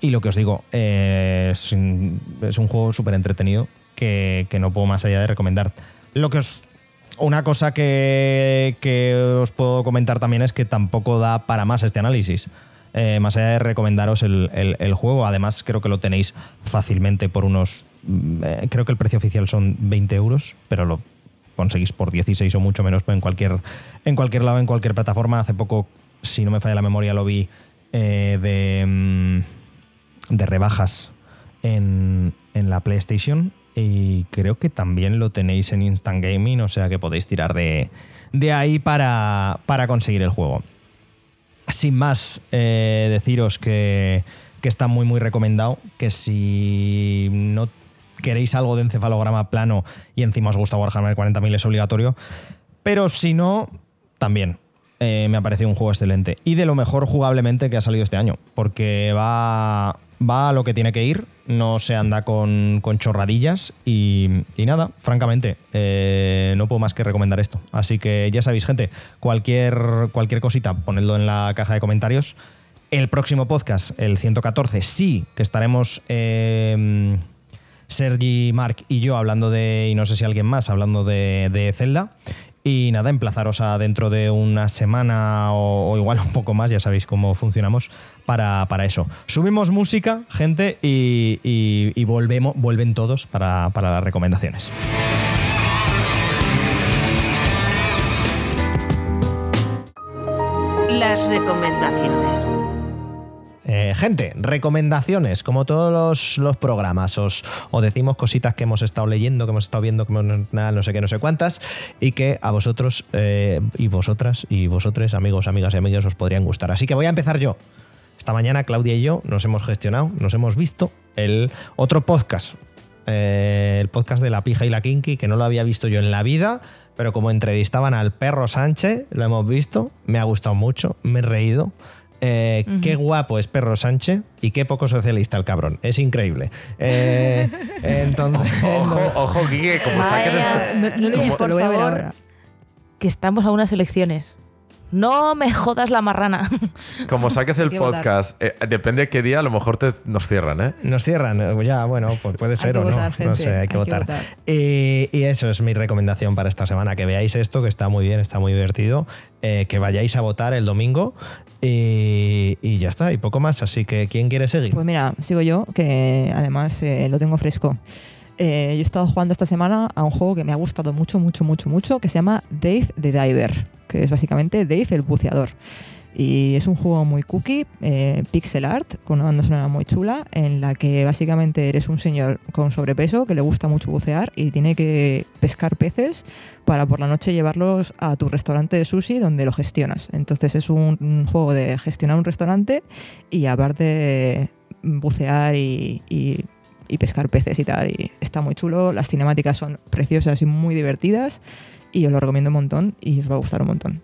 y lo que os digo, eh, es, un, juego súper entretenido que, no puedo más allá de recomendar. Lo que os... Una cosa que, que os puedo comentar también es que tampoco da para más este análisis. Eh, más allá de recomendaros el, el- juego, además creo que lo tenéis fácilmente por unos... mm, creo que el precio oficial son 20 euros, pero lo conseguís por 16 o mucho menos en cualquier, en cualquier lado, en cualquier plataforma. Hace poco, si no me falla la memoria, lo vi eh, de... mm, de rebajas en, en la PlayStation y creo que también lo tenéis en Instant Gaming, o sea que podéis tirar de, de ahí para, para conseguir el juego. Sin más, eh, deciros que, que está muy muy recomendado, que si no queréis algo de encefalograma plano y encima os gusta Warhammer 40.000 es obligatorio, pero si no, también. Eh, me ha parecido un juego excelente y de lo mejor jugablemente que ha salido este año, porque va, va a lo que tiene que ir, no se anda con, con chorradillas y, y nada, francamente, eh, no puedo más que recomendar esto. Así que ya sabéis, gente, cualquier, cualquier cosita, ponedlo en la caja de comentarios. El próximo podcast, el 114, sí que estaremos eh, Sergi, Mark y yo hablando de, y no sé si alguien más, hablando de, de Zelda. Y nada, emplazaros a dentro de una semana o, igual un poco más, ya sabéis cómo funcionamos para, para eso. Subimos música, gente, y, y- y volvemos, vuelven todos para, para las recomendaciones. Las recomendaciones. Eh, gente, recomendaciones, como todos los, programas, os, os decimos cositas que hemos estado leyendo, que hemos estado viendo, que hemos, nada, no sé qué, no sé cuántas, y que a vosotros eh, y vosotras y vosotros, amigos, amigas y amigos, os podrían gustar. Así que voy a empezar yo. Esta mañana Claudia y yo nos hemos gestionado, nos hemos visto el otro podcast, eh, el podcast de La Pija y la Kinky, que no lo había visto yo en la vida, pero como entrevistaban al perro Sánchez, lo hemos visto, me ha gustado mucho, me he reído. Eh, Qué guapo es Perro Sánchez y qué poco socialista el cabrón. Es increíble. Eh, entonces, Ojo, ojo, Guille, como saques Vaya. este- No, no lo he visto, por lo voy a ver favor. ahora. Que estamos a unas elecciones. No me jodas la marrana. como saques el podcast, eh, depende de qué día, a lo mejor te, nos cierran, ¿eh? Nos cierran, eh, ya, bueno, pues puede ser o no. votar, no gente, sé, hay que hay que votar. votar. Y, y eso es mi recomendación para esta semana, que veáis esto, que está muy bien, está muy divertido, eh, que vayáis a votar el domingo y, y ya está, y poco más. Así que, ¿quién quiere seguir? Pues mira, sigo yo, que además eh, lo tengo fresco. Eh, yo he estado jugando esta semana a un juego que me ha gustado mucho, mucho, mucho, mucho, que se llama Dave the Diver, que es básicamente Dave el buceador. Y es un juego muy cookie, eh, pixel art, con una banda sonora muy chula, en la que básicamente eres un señor con sobrepeso que le gusta mucho bucear y tiene que pescar peces para por la noche llevarlos a tu restaurante de sushi donde lo gestionas. Entonces es un, juego de gestionar un restaurante y aparte bucear y, y- y pescar peces y tal. Y está muy chulo, las cinemáticas son preciosas y muy divertidas y os lo recomiendo un montón y os va a gustar un montón.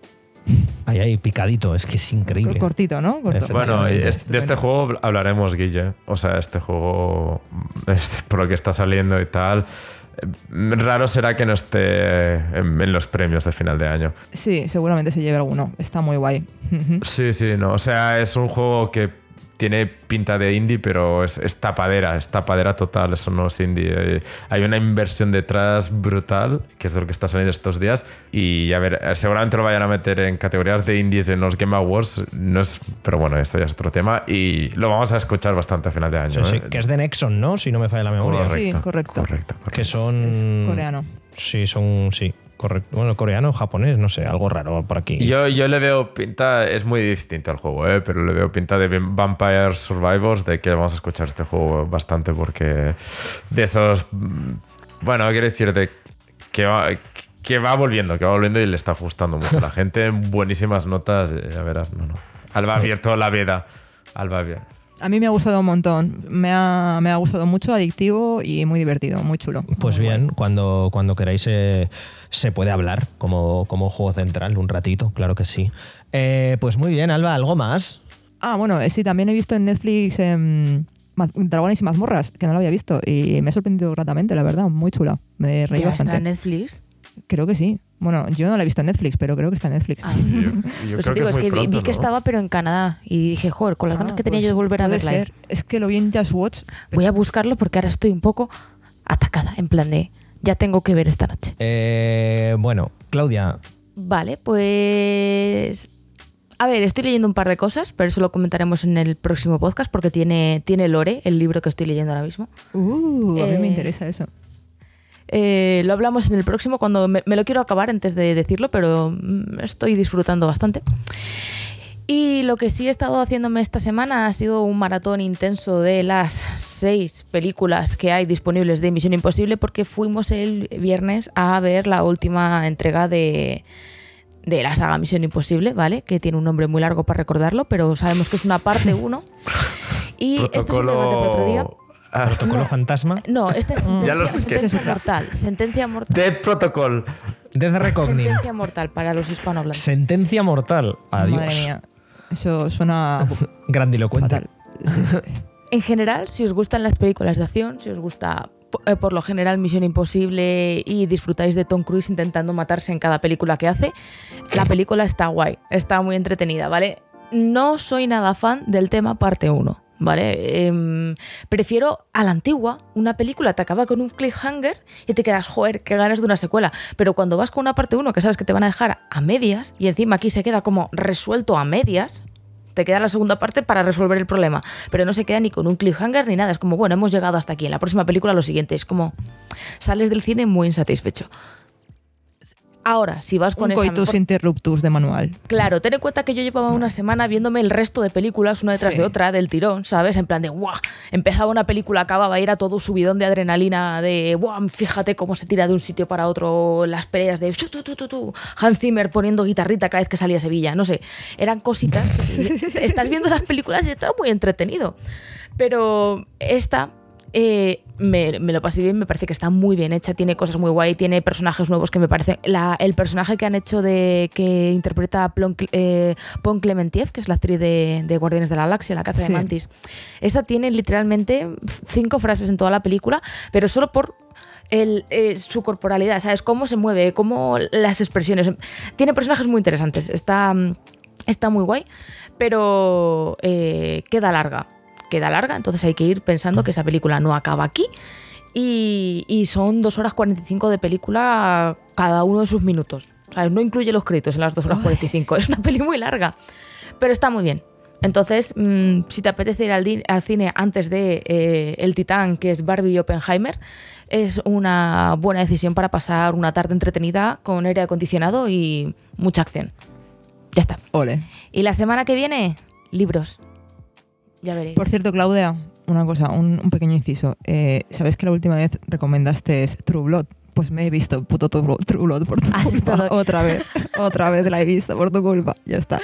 Ahí, ahí, picadito, es que es increíble. Cortito, ¿no? Corto. Bueno, es- de este juego hablaremos, Guille. O sea, este juego, este, por lo que está saliendo y tal. eh, Raro será que no esté en, en los premios de final de año. Sí, seguramente se lleve alguno. Está muy guay. Sí, sí, no. O sea, es un juego que tiene pinta de indie, pero es, es tapadera, es tapadera total. Eso no es indie. Eh, Hay una inversión detrás brutal, que es de lo que está saliendo estos días. Y a ver, eh, seguramente lo vayan a meter en categorías de indies en los Game Awards. No es, pero bueno, esto ya es otro tema. Y lo vamos a escuchar bastante a final de año. Sí, sí, ¿eh? que es de Nexon, ¿no? Si no me falla la memoria. Sí, correcto. Correcto, correcto. Que son. Es coreano. Sí, son. Sí, correcto. Bueno, coreano, japonés, no sé, algo raro por aquí. Yo, yo le veo pinta, es muy distinto al juego, ¿eh? pero le veo pinta de Vampire Survivors, de que vamos a escuchar este juego bastante porque de esos... mm, Bueno, quiero decir de que va, que va volviendo, que va volviendo y le está gustando mucho a la gente. Buenísimas notas, ya verás, no, no. Alba ha abierto la veda. Alba abierto. A mí me ha gustado un montón. Me ha, me ha gustado mucho, adictivo y muy divertido, muy chulo. Pues Muy bien, cuando, cuando queráis eh, se puede hablar como, como juego central un ratito, claro que sí. Eh, pues muy bien, Alba, ¿algo más? Ah, bueno, eh, sí, también he visto en Netflix Ma- Dragones y mazmorras, que no lo había visto, y me ha sorprendido gratamente, la verdad, muy chula. Me reí Ya bastante. está en Netflix. Creo que sí. Bueno, yo no la he visto en Netflix, pero creo que está en Netflix. Ah. Yo, yo Pues creo digo, que es es, que vi- que estaba, pero en Canadá. Y dije, joder, con las ganas Ah, que tenía pues yo de volver a verla. ¿eh? ser. Es que lo vi en Just Watch. Voy a buscarlo porque ahora estoy un poco atacada, en plan de, ya tengo que ver esta noche. Eh, bueno, Claudia, Vale, pues... A ver, estoy leyendo un par de cosas, pero eso lo comentaremos en el próximo podcast porque tiene, tiene Lore, el libro que estoy leyendo ahora mismo. Uh, a mí me Eh, interesa eso. Eh, lo hablamos en el próximo cuando me, me lo quiero acabar antes de decirlo, pero mm, estoy disfrutando bastante. Y lo que sí he estado haciéndome esta semana ha sido un maratón intenso de las seis películas que hay disponibles de Misión Imposible porque fuimos el viernes a ver la última entrega de, de la saga Misión Imposible, ¿vale? Que tiene un nombre muy largo para recordarlo, pero sabemos que es una parte 1. Y esto es un debate para otro día. Ah, Protocolo fantasma. No, esta es Ya lo sé que- sentencia mortal. Sentencia mortal. Death Protocol. Death Reckoning. Sentencia mortal para los hispanohablantes. Sentencia mortal. Adiós. Madre mía. Eso suena Grandilocuente. fatal. Sí. En general, si os gustan las películas de acción, si os gusta eh, por lo general Misión Imposible y disfrutáis de Tom Cruise intentando matarse en cada película que hace, la película está guay, está muy entretenida, ¿vale? No soy nada fan del tema parte 1. ¿Vale? Em, prefiero a la antigua, una película te acaba con un cliffhanger y te quedas, joder, qué ganas de una secuela. Pero cuando vas con una parte 1 que sabes que te van a dejar a medias y encima aquí se queda como resuelto a medias, te queda la segunda parte para resolver el problema, pero no se queda ni con un cliffhanger ni nada. Es como, bueno, hemos llegado hasta aquí. En la próxima película lo siguiente es como, sales del cine muy insatisfecho. Ahora, si vas con Un coitus interruptus de manual. Claro, ten en cuenta que yo llevaba una semana viéndome el resto de películas una detrás Sí. de otra del tirón, ¿sabes? En plan de, ¡guau! Empezaba una película, acababa, era todo subidón de adrenalina, de, ¡guau! Fíjate cómo se tira de un sitio para otro, las peleas de, Hans Zimmer poniendo guitarrita cada vez que salía a Sevilla, no sé. Eran cositas. Estás viendo las películas y estás muy entretenido. Pero esta eh, me, me lo pasé bien, me parece que está muy bien hecha, tiene cosas muy guay, tiene personajes nuevos que me parecen... La, el personaje que han hecho de que interpreta a Plon, eh, Pon Clementiev, que es la actriz de, de Guardianes de la Galaxia, la caza Sí. de Mantis, esta tiene literalmente cinco frases en toda la película, pero solo por... el, eh, su corporalidad, ¿sabes? Cómo se mueve, cómo las expresiones. Tiene personajes muy interesantes. Está, está muy guay, pero eh, queda larga. Queda larga, entonces hay que ir pensando que esa película no acaba aquí. Y, y son 2 horas 45 de película cada uno de sus minutos. ¿Sabes? No incluye los créditos en las 2 horas 45. Es una peli muy larga, pero está muy bien. Entonces, mm, si te apetece ir al cine antes de eh, El Titán, que es Barbie y Oppenheimer, es una buena decisión para pasar una tarde entretenida con aire acondicionado y mucha acción. Ya está. Ole. Y la semana que viene, libros. Ya veréis. Por cierto, Claudia, una cosa, un, un pequeño inciso. Eh, ¿Sabes que la última vez recomendaste True Blood? Pues me he visto puto True Blood- por tu Has culpa. estado- Otra vez, otra vez la he visto por tu culpa. Ya está.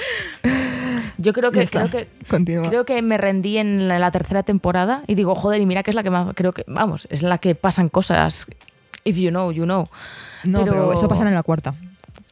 Yo creo Ya que, está. creo que Continúa. Creo que me rendí en la, la tercera temporada y digo, joder, y mira que es la que más, creo que, vamos, es la que pasan cosas. If you know, you know. no, pero... pero- eso pasa en la cuarta.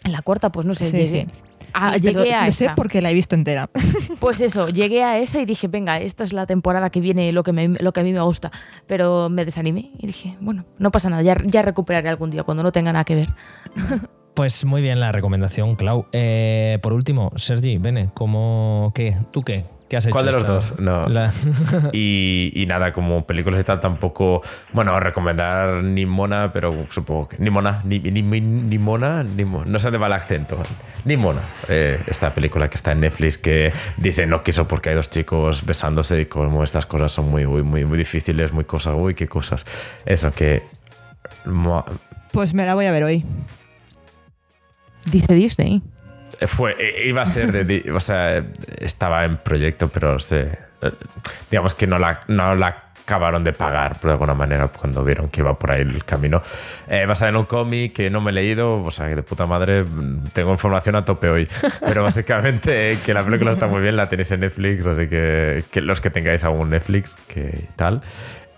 En la cuarta, pues no sé, Sí, llegué. sí. A- Pero a lo sé esa. porque la he visto entera. Pues eso, llegué a esa y dije, venga, esta es la temporada que viene, lo que, me- lo que a mí me gusta. Pero me desanimé y dije, bueno, no pasa nada, ya, ya recuperaré algún día cuando no tenga nada que ver. Pues muy bien la recomendación, Clau. Eh, por último, Sergi, Bene, ¿cómo, qué? ¿Tú qué? ¿Qué has hecho? ¿Cuál de los dos? No. La- Y, y nada, como películas y tal, tampoco. Bueno, recomendar ni Mona, pero supongo que. Ni Mona, ni, ni, ni, Mona, ni no sé dónde va el acento. Ni Mona. Eh, esta película que está en Netflix que dice no quiso porque hay dos chicos besándose y como estas cosas son muy, muy, muy, muy difíciles, muy cosas, uy, qué cosas. Eso que. Pues me la voy a ver hoy. Dice Disney. Fue, eh, iba a ser de, o sea, estaba en proyecto, pero se, eh, digamos que no la, no la acabaron de pagar por alguna manera cuando vieron que iba por ahí el camino. Eh, basada en un cómic que no me he leído, o sea, que de puta madre, tengo información a tope hoy. Pero básicamente que la película está muy bien, la tenéis en Netflix, así que, que los que tengáis aún Netflix, que tal.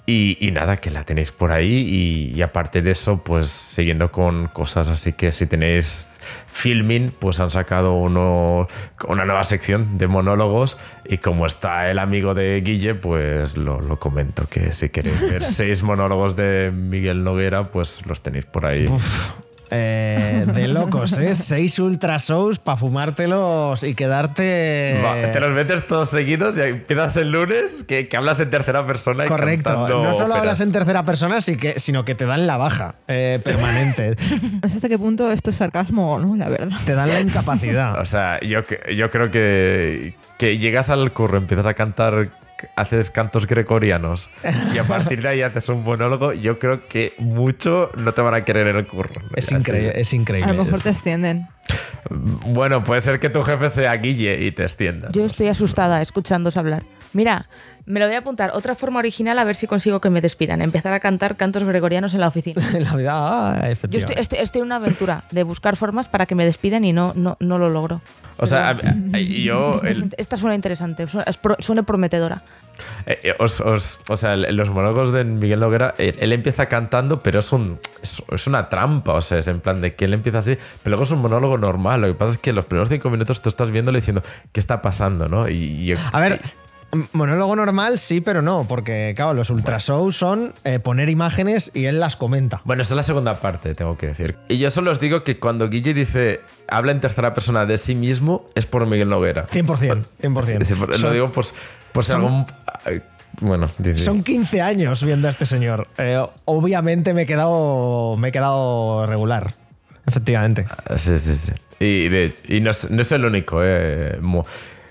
Y, y nada, que la tenéis por ahí. Y, y aparte de eso, pues siguiendo con cosas así que si tenéis filming, pues han sacado uno, una nueva sección de monólogos. Y como está el amigo de Guille, pues lo, lo comento. Que si queréis ver seis monólogos de Miguel Noguera, pues los tenéis por ahí. Uf, eh, de locos, ¿eh? Seis ultra shows para fumártelos y quedarte. Va, te los metes todos seguidos y empiezas el lunes que, que hablas en tercera persona y Correcto. No solo óperas. hablas en tercera persona, sino que te dan la baja eh, permanente. No sé hasta qué punto esto es sarcasmo o no, la verdad. te dan la incapacidad. O sea, yo, yo creo que, que llegas al curro, empiezas a cantar haces cantos gregorianos y a partir de ahí haces un monólogo, yo creo que mucho no te van a querer en el curro. Es, increíble, es increíble. A lo mejor te extienden. Bueno, puede ser que tu jefe sea Guille y te extienda. Yo estoy asustada escuchándos hablar. Mira, me lo voy a apuntar. Otra forma original a ver si consigo que me despidan. Empezar a cantar cantos gregorianos en la oficina. En la vida, ah, Yo efectivamente. estoy, estoy- estoy en una aventura de buscar formas para que me despidan y no, no, no lo logro. O sea, a- a- yo... Esta, el- suena interesante, suena, prometedora. Eh, eh, os- os- o sea, los monólogos de Miguel Noguera, él, él empieza cantando, pero es, un, es, es una trampa. O sea, es en plan de que él empieza así, pero luego es un monólogo normal. Lo que pasa es que los primeros cinco minutos tú estás viéndole diciendo, ¿qué está pasando? ¿no? Y, y- A ver, monólogo normal sí, pero no, porque claro, los ultra shows son eh, poner imágenes y él las comenta. Bueno, esta es la segunda parte, tengo que decir. Y yo solo os digo que cuando Guille dice, habla en tercera persona de sí mismo, es por Miguel Noguera. 100%, 100%. Dice, por- Son- lo digo pues, por si son- algún... Bueno, di- di. Son 15 años viendo a este señor. Eh, obviamente me he quedado, me he quedado regular. Efectivamente. Ah, Sí, sí, sí. Y, de- y no, es, no es el único, eh.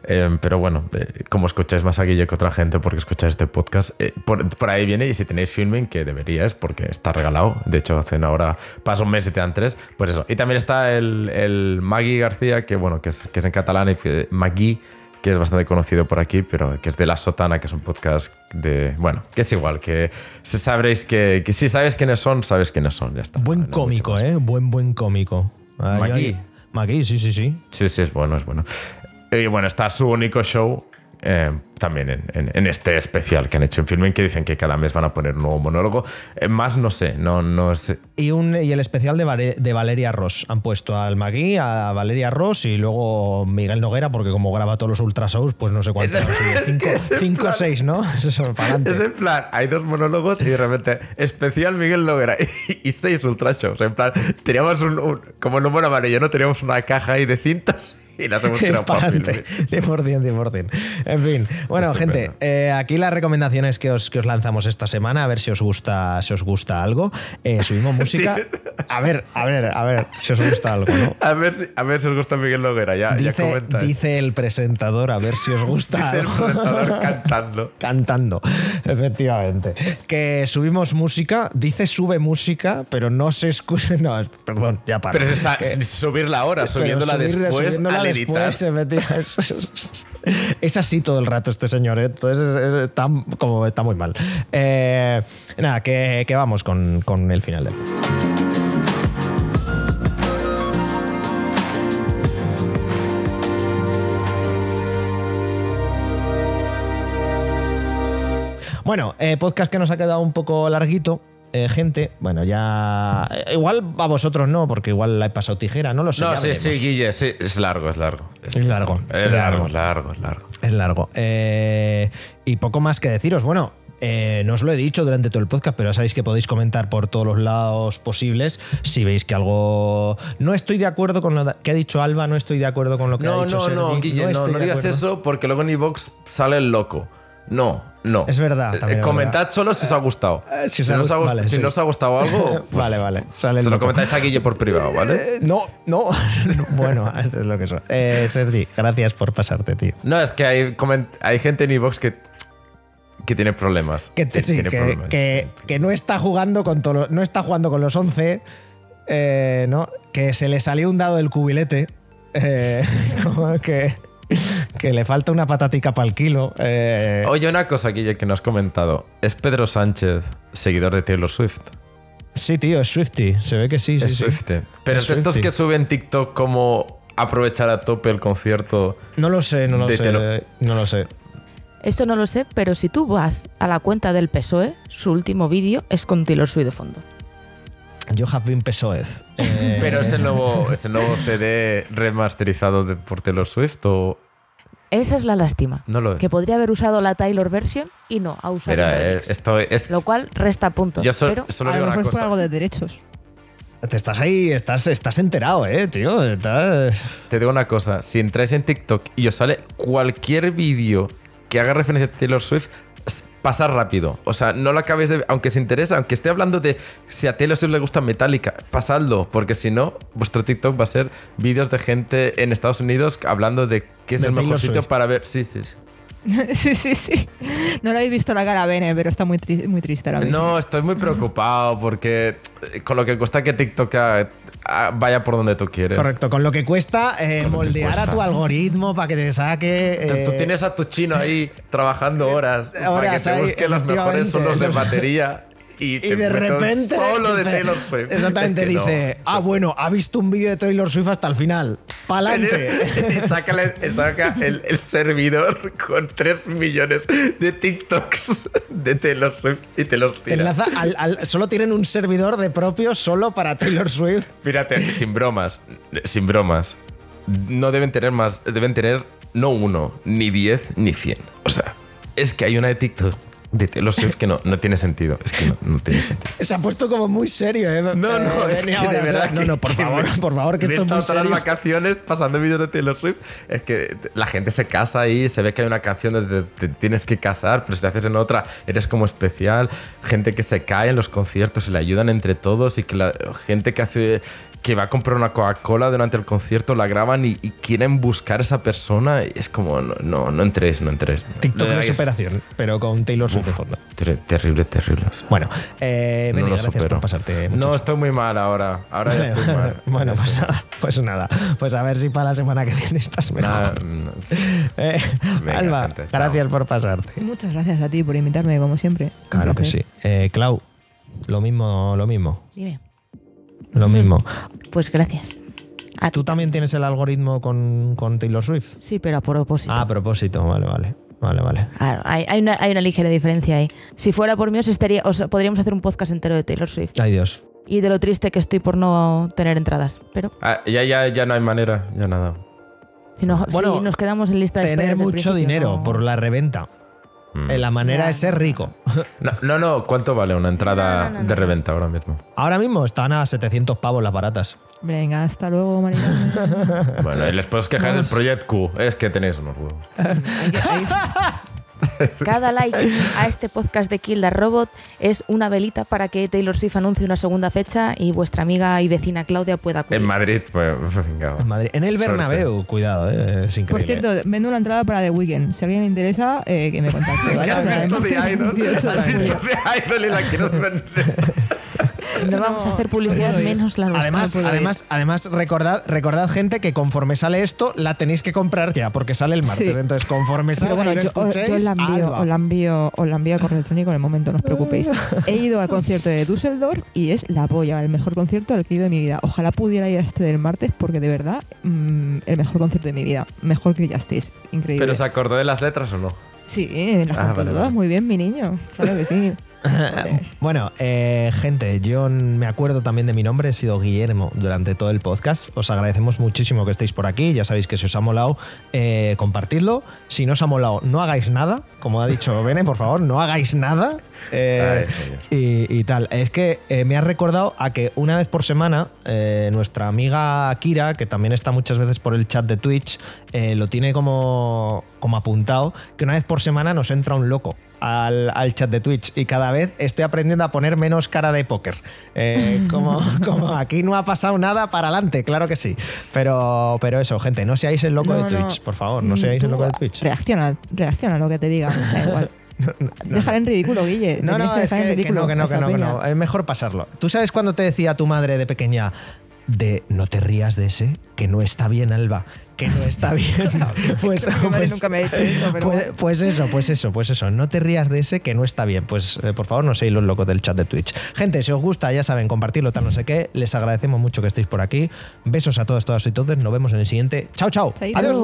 Eh, pero bueno, eh, como escucháis más a Guille que otra gente porque escucháis este podcast, eh, por, por ahí viene. Y si tenéis filming, que deberíais porque está regalado. De hecho, hacen ahora, pasa un mes y te dan tres. Pues eso. Y también está el, el Magui García, que bueno, que es, que es en catalán, y que- Magui, que es bastante conocido por aquí, pero que es de La Sotana, que es un podcast de. Bueno, que es igual, que sabréis que, que si sabes quiénes son, sabes quiénes son, ya está. Buen No cómico. ¿eh? Buen, buen cómico. Magui. Magui, sí, sí, sí. Sí, sí, es bueno, es bueno. Y bueno, está su único show eh, también en, en- en este especial que han hecho en Filming, que dicen que cada mes van a poner un nuevo monólogo. Eh, más no sé, no, no sé. Y, un, y el especial de, Vare- de Valeria Ross. Han puesto al Magui, a Valeria Ross y luego Miguel Noguera, porque como graba todos los ultra shows, pues no sé cuántos. cinco, o seis, ¿no? Eso es para adelante. Es en plan, hay dos monólogos y de repente, especial Miguel Noguera y, y seis ultra shows. En plan, teníamos un, un- como buen amarillo, ¿no? Teníamos una caja ahí de cintas y las hemos tirado para. Filming. 100%, 100%. En fin, bueno, Estupendo. gente, eh, aquí las recomendaciones que os, que os lanzamos esta semana, a ver si os gusta, si os gusta algo. Eh, subimos música. A ver, a ver, a ver, si os gusta algo, ¿no? A ver, si, a ver si os gusta Miguel Noguera, ya, ya Dice, dice el presentador, a ver si os gusta Dice el presentador cantando. Cantando, efectivamente. Que subimos música, dice sube música, pero no se escucha. No, perdón, ya para. Pero es esa- subirla ahora, subiéndola después subiéndola después, efectivamente. Es, es así todo el rato este señor, ¿eh? entonces es- es- está, como, está muy mal. Eh, nada, que, que vamos con, con el final del Bueno, eh, podcast que nos ha quedado un poco larguito. Eh, gente, bueno, ya. eh, igual a vosotros no, porque igual la he pasado tijera, no lo sé. No, sí, veremos. sí, Guille, sí, es largo, es largo. Es largo, Es largo, largo. es largo, es largo. Es largo. Eh, y poco más que deciros. Bueno, eh, no os lo he dicho durante todo el podcast, pero ya sabéis que podéis comentar por todos los lados posibles. Si veis que algo. No estoy de acuerdo con lo que ha dicho Alba, no estoy de acuerdo con lo que ha No, dicho no, no, Sergi, Guille, no, no de digas eso porque luego en iVox sale el loco. No, no. Es verdad, Eh, comentad solo si os ha gustado. Eh, si si, os ha no os ha gust- gust- vale, si sí. no os ha gustado algo, pues Vale, vale, sale se lo loco. comentáis a Guille por privado, ¿vale? Eh, no, no. bueno, es lo que son. Eh, Sergi, gracias por pasarte, tío. No, es que hay, gente en iVox que, que tiene problemas. Que, te- sí, tiene que, problemas. que- que no está jugando con no está jugando con los 11, eh, ¿no? Que se le salió un dado del cubilete. eh, como que, que le falta una patatica para el kilo. eh, Oye, una cosa, Guille, que no has comentado. Es Pedro Sánchez, seguidor de Taylor Swift. sí, tío, es Swifty. Se ve que sí, sí, es sí. Swiftie. Pero Es estos Swiftie. que suben TikTok como aprovechar a tope el concierto. No lo sé, no lo sé. No lo sé. Esto no lo sé, pero si tú vas a la cuenta del PSOE, su último vídeo es con Taylor Swift de fondo. Yo have been Pesoez. Eh, Pero es el nuevo, es el nuevo CD remasterizado de, por Taylor Swift o Esa es la lástima. no lo es. Que podría haber usado la Taylor version y no ha usado Mira, el eh, esto es. Lo cual resta puntos. Yo so- pero solo a digo lo una mejor es por cosa. algo de derechos. Te estás ahí, estás, estás enterado, eh, tío. Estás- Te digo una cosa. Si entráis en TikTok y os sale cualquier vídeo que haga referencia a Taylor Swift, pasar rápido. O sea, no lo acabéis de. Aunque os interesa, aunque esté hablando de si a Taylor Swift le gusta Metallica, pasadlo. Porque si no, vuestro TikTok va a ser vídeos de gente en Estados Unidos hablando de qué es De el mejor Taylor sitio Swift. para ver. Sí, sí, sí. sí, sí, sí. No le habéis visto la cara a Bene, pero está muy, tri- muy triste ahora mismo. No, estoy muy preocupado porque eh, con lo que cuesta que TikTok vaya por donde tú quieres. Correcto, con lo que cuesta eh, que moldear a cuesta. tu algoritmo para que te saque. Tú- Tú eh, tienes a tu chino ahí trabajando horas, para que horas ahí, busque los mejores solos de efectivamente. batería y, de repente. solo de dice- Taylor Swift. Exactamente, Es que no. dice: Ah, bueno, ha visto un vídeo de Taylor Swift hasta el final. ¡Pa'lante! y saca el, el servidor con 3 millones de TikToks de Taylor Swift y te los Te enlaza al- al- solo tienen un servidor de propio solo para Taylor Swift. Fíjate, sin bromas, sin bromas. No deben tener más, deben tener no uno, ni 10, ni 100. O sea, es que hay una de TikTok de Taylor Swift que no, no tiene sentido. Es que no, no tiene sentido. Se ha puesto como muy serio, ¿eh? No, no, Eh, es que ahora, de o sea, verdad No, que- no, por que favor, me- por favor, que esto es muy serio. las vacaciones pasando vídeos de Taylor Swift. Es que la gente se casa ahí, se ve que hay una canción donde te, te tienes que casar, pero si la haces en otra, eres como especial. Gente que se cae en los conciertos y le ayudan entre todos y que la gente que hace que va a comprar una Coca-Cola durante el concierto la graban y, y quieren buscar a esa persona y es como no no, no entréis, no entréis. TikTok de superación, pero con Taylor Swift de fondo. ter- terrible, terrible. Bueno, eh, no Benny, lo gracias supero. por pasarte. No, estoy muy mal ahora. Ahora ya estoy mal. bueno, pues nada, pues nada. Pues a ver si para la semana que viene estás mejor. Nada, no. Eh, Venga, Alba, gente, chao. gracias por pasarte. Muchas gracias a ti por invitarme, como siempre. Claro que sí. Eh, Clau, lo mismo, lo mismo. Dime. Lo mismo. Pues gracias. A ¿Tú también tienes el algoritmo con, con Taylor Swift? Sí, pero a propósito. Ah, a propósito, vale, vale. Vale, vale. Claro, hay, hay una, hay una ligera diferencia ahí. Si fuera por mí, os estaría, os podríamos hacer un podcast entero de Taylor Swift. Ay, Dios. Y de lo triste que estoy por no tener entradas. Pero Ah, ya, ya, ya no hay manera, ya nada. si, no- Bueno, si nos quedamos en lista de Tener mucho dinero no- por la reventa. Mm. Eh, La manera de ser rico. No, no, no, ¿cuánto vale una entrada No, no, no, de reventa ahora mismo? Ahora mismo están a 700 pavos las baratas. Venga, hasta luego, Marina. Bueno, y les puedes quejar del Project Q, es que tenéis unos huevos. Cada like a este podcast de Kill the Robot es una velita para que Taylor Swift anuncie una segunda fecha y vuestra amiga y vecina Claudia pueda acudir. En Madrid, pues venga. En Madrid. En el Suerte. Bernabéu, cuidado, eh, es Por increíble. cierto, vendo una entrada para The Weeknd. Si a alguien le interesa, eh, que me contacte. Es que has visto de Idol, 18 de has visto de Idol y la quieres vender. No vamos a hacer publicidad no menos la nuestra. Además, ir. además, además recordad, recordad, gente, que conforme sale esto, la tenéis que comprar ya, porque sale el martes. Sí. Entonces, conforme salga bueno, yo, os- escuchéis, yo la envío, Alba. os la envío, os la envío a correo electrónico en el momento, no os preocupéis. He ido al concierto de Düsseldorf y es la polla, el mejor concierto al que he ido de mi vida. Ojalá pudiera ir a este del martes porque de verdad, mm, el mejor concierto de mi vida. Mejor que Justice. Increíble. ¿Pero se acordó de las letras o no? Sí, las Ah, vale, todas. vale. Muy bien, mi niño. Claro que sí. Bueno, eh, gente, yo me acuerdo también de mi nombre, he sido Guillermo durante todo el podcast. Os agradecemos muchísimo que estéis por aquí. Ya sabéis que si os ha molado, eh, compartidlo. Si no os ha molado, no hagáis nada. Como ha dicho Bene, por favor, no hagáis nada. Eh, Ay, señor. y, y tal. Es que eh, me ha recordado a que una vez por semana eh, nuestra amiga Kira, que también está muchas veces por el chat de Twitch, eh, lo tiene como, como apuntado, que una vez por semana nos entra un loco. Al, al chat de Twitch y cada vez estoy aprendiendo a poner menos cara de póker. Eh, como, como aquí no ha pasado nada para adelante, claro que sí. Pero, pero eso, gente, no seáis el loco No, de no. Twitch, por favor, no seáis el loco de Twitch. Reacciona, reacciona a lo que te diga. Da igual. Déjala en ridículo, Guille. No, no, es dejar que, no, que no, que no, que no. Es mejor pasarlo. ¿Tú sabes cuando te decía tu madre de pequeña de no te rías de ese? Que no está bien, Alba. Que no está bien. pues, pues- nunca me ha dicho eso, pero pues, pues eso, pues eso, pues eso. No te rías de ese que no está bien. Pues eh, por favor, no seáis los locos del chat de Twitch. Gente, si os gusta, ya saben, compartirlo, tal, no sé qué. Les agradecemos mucho que estéis por aquí. Besos a todos, todas y todos. Nos vemos en el siguiente. Chao, chao. Adiós.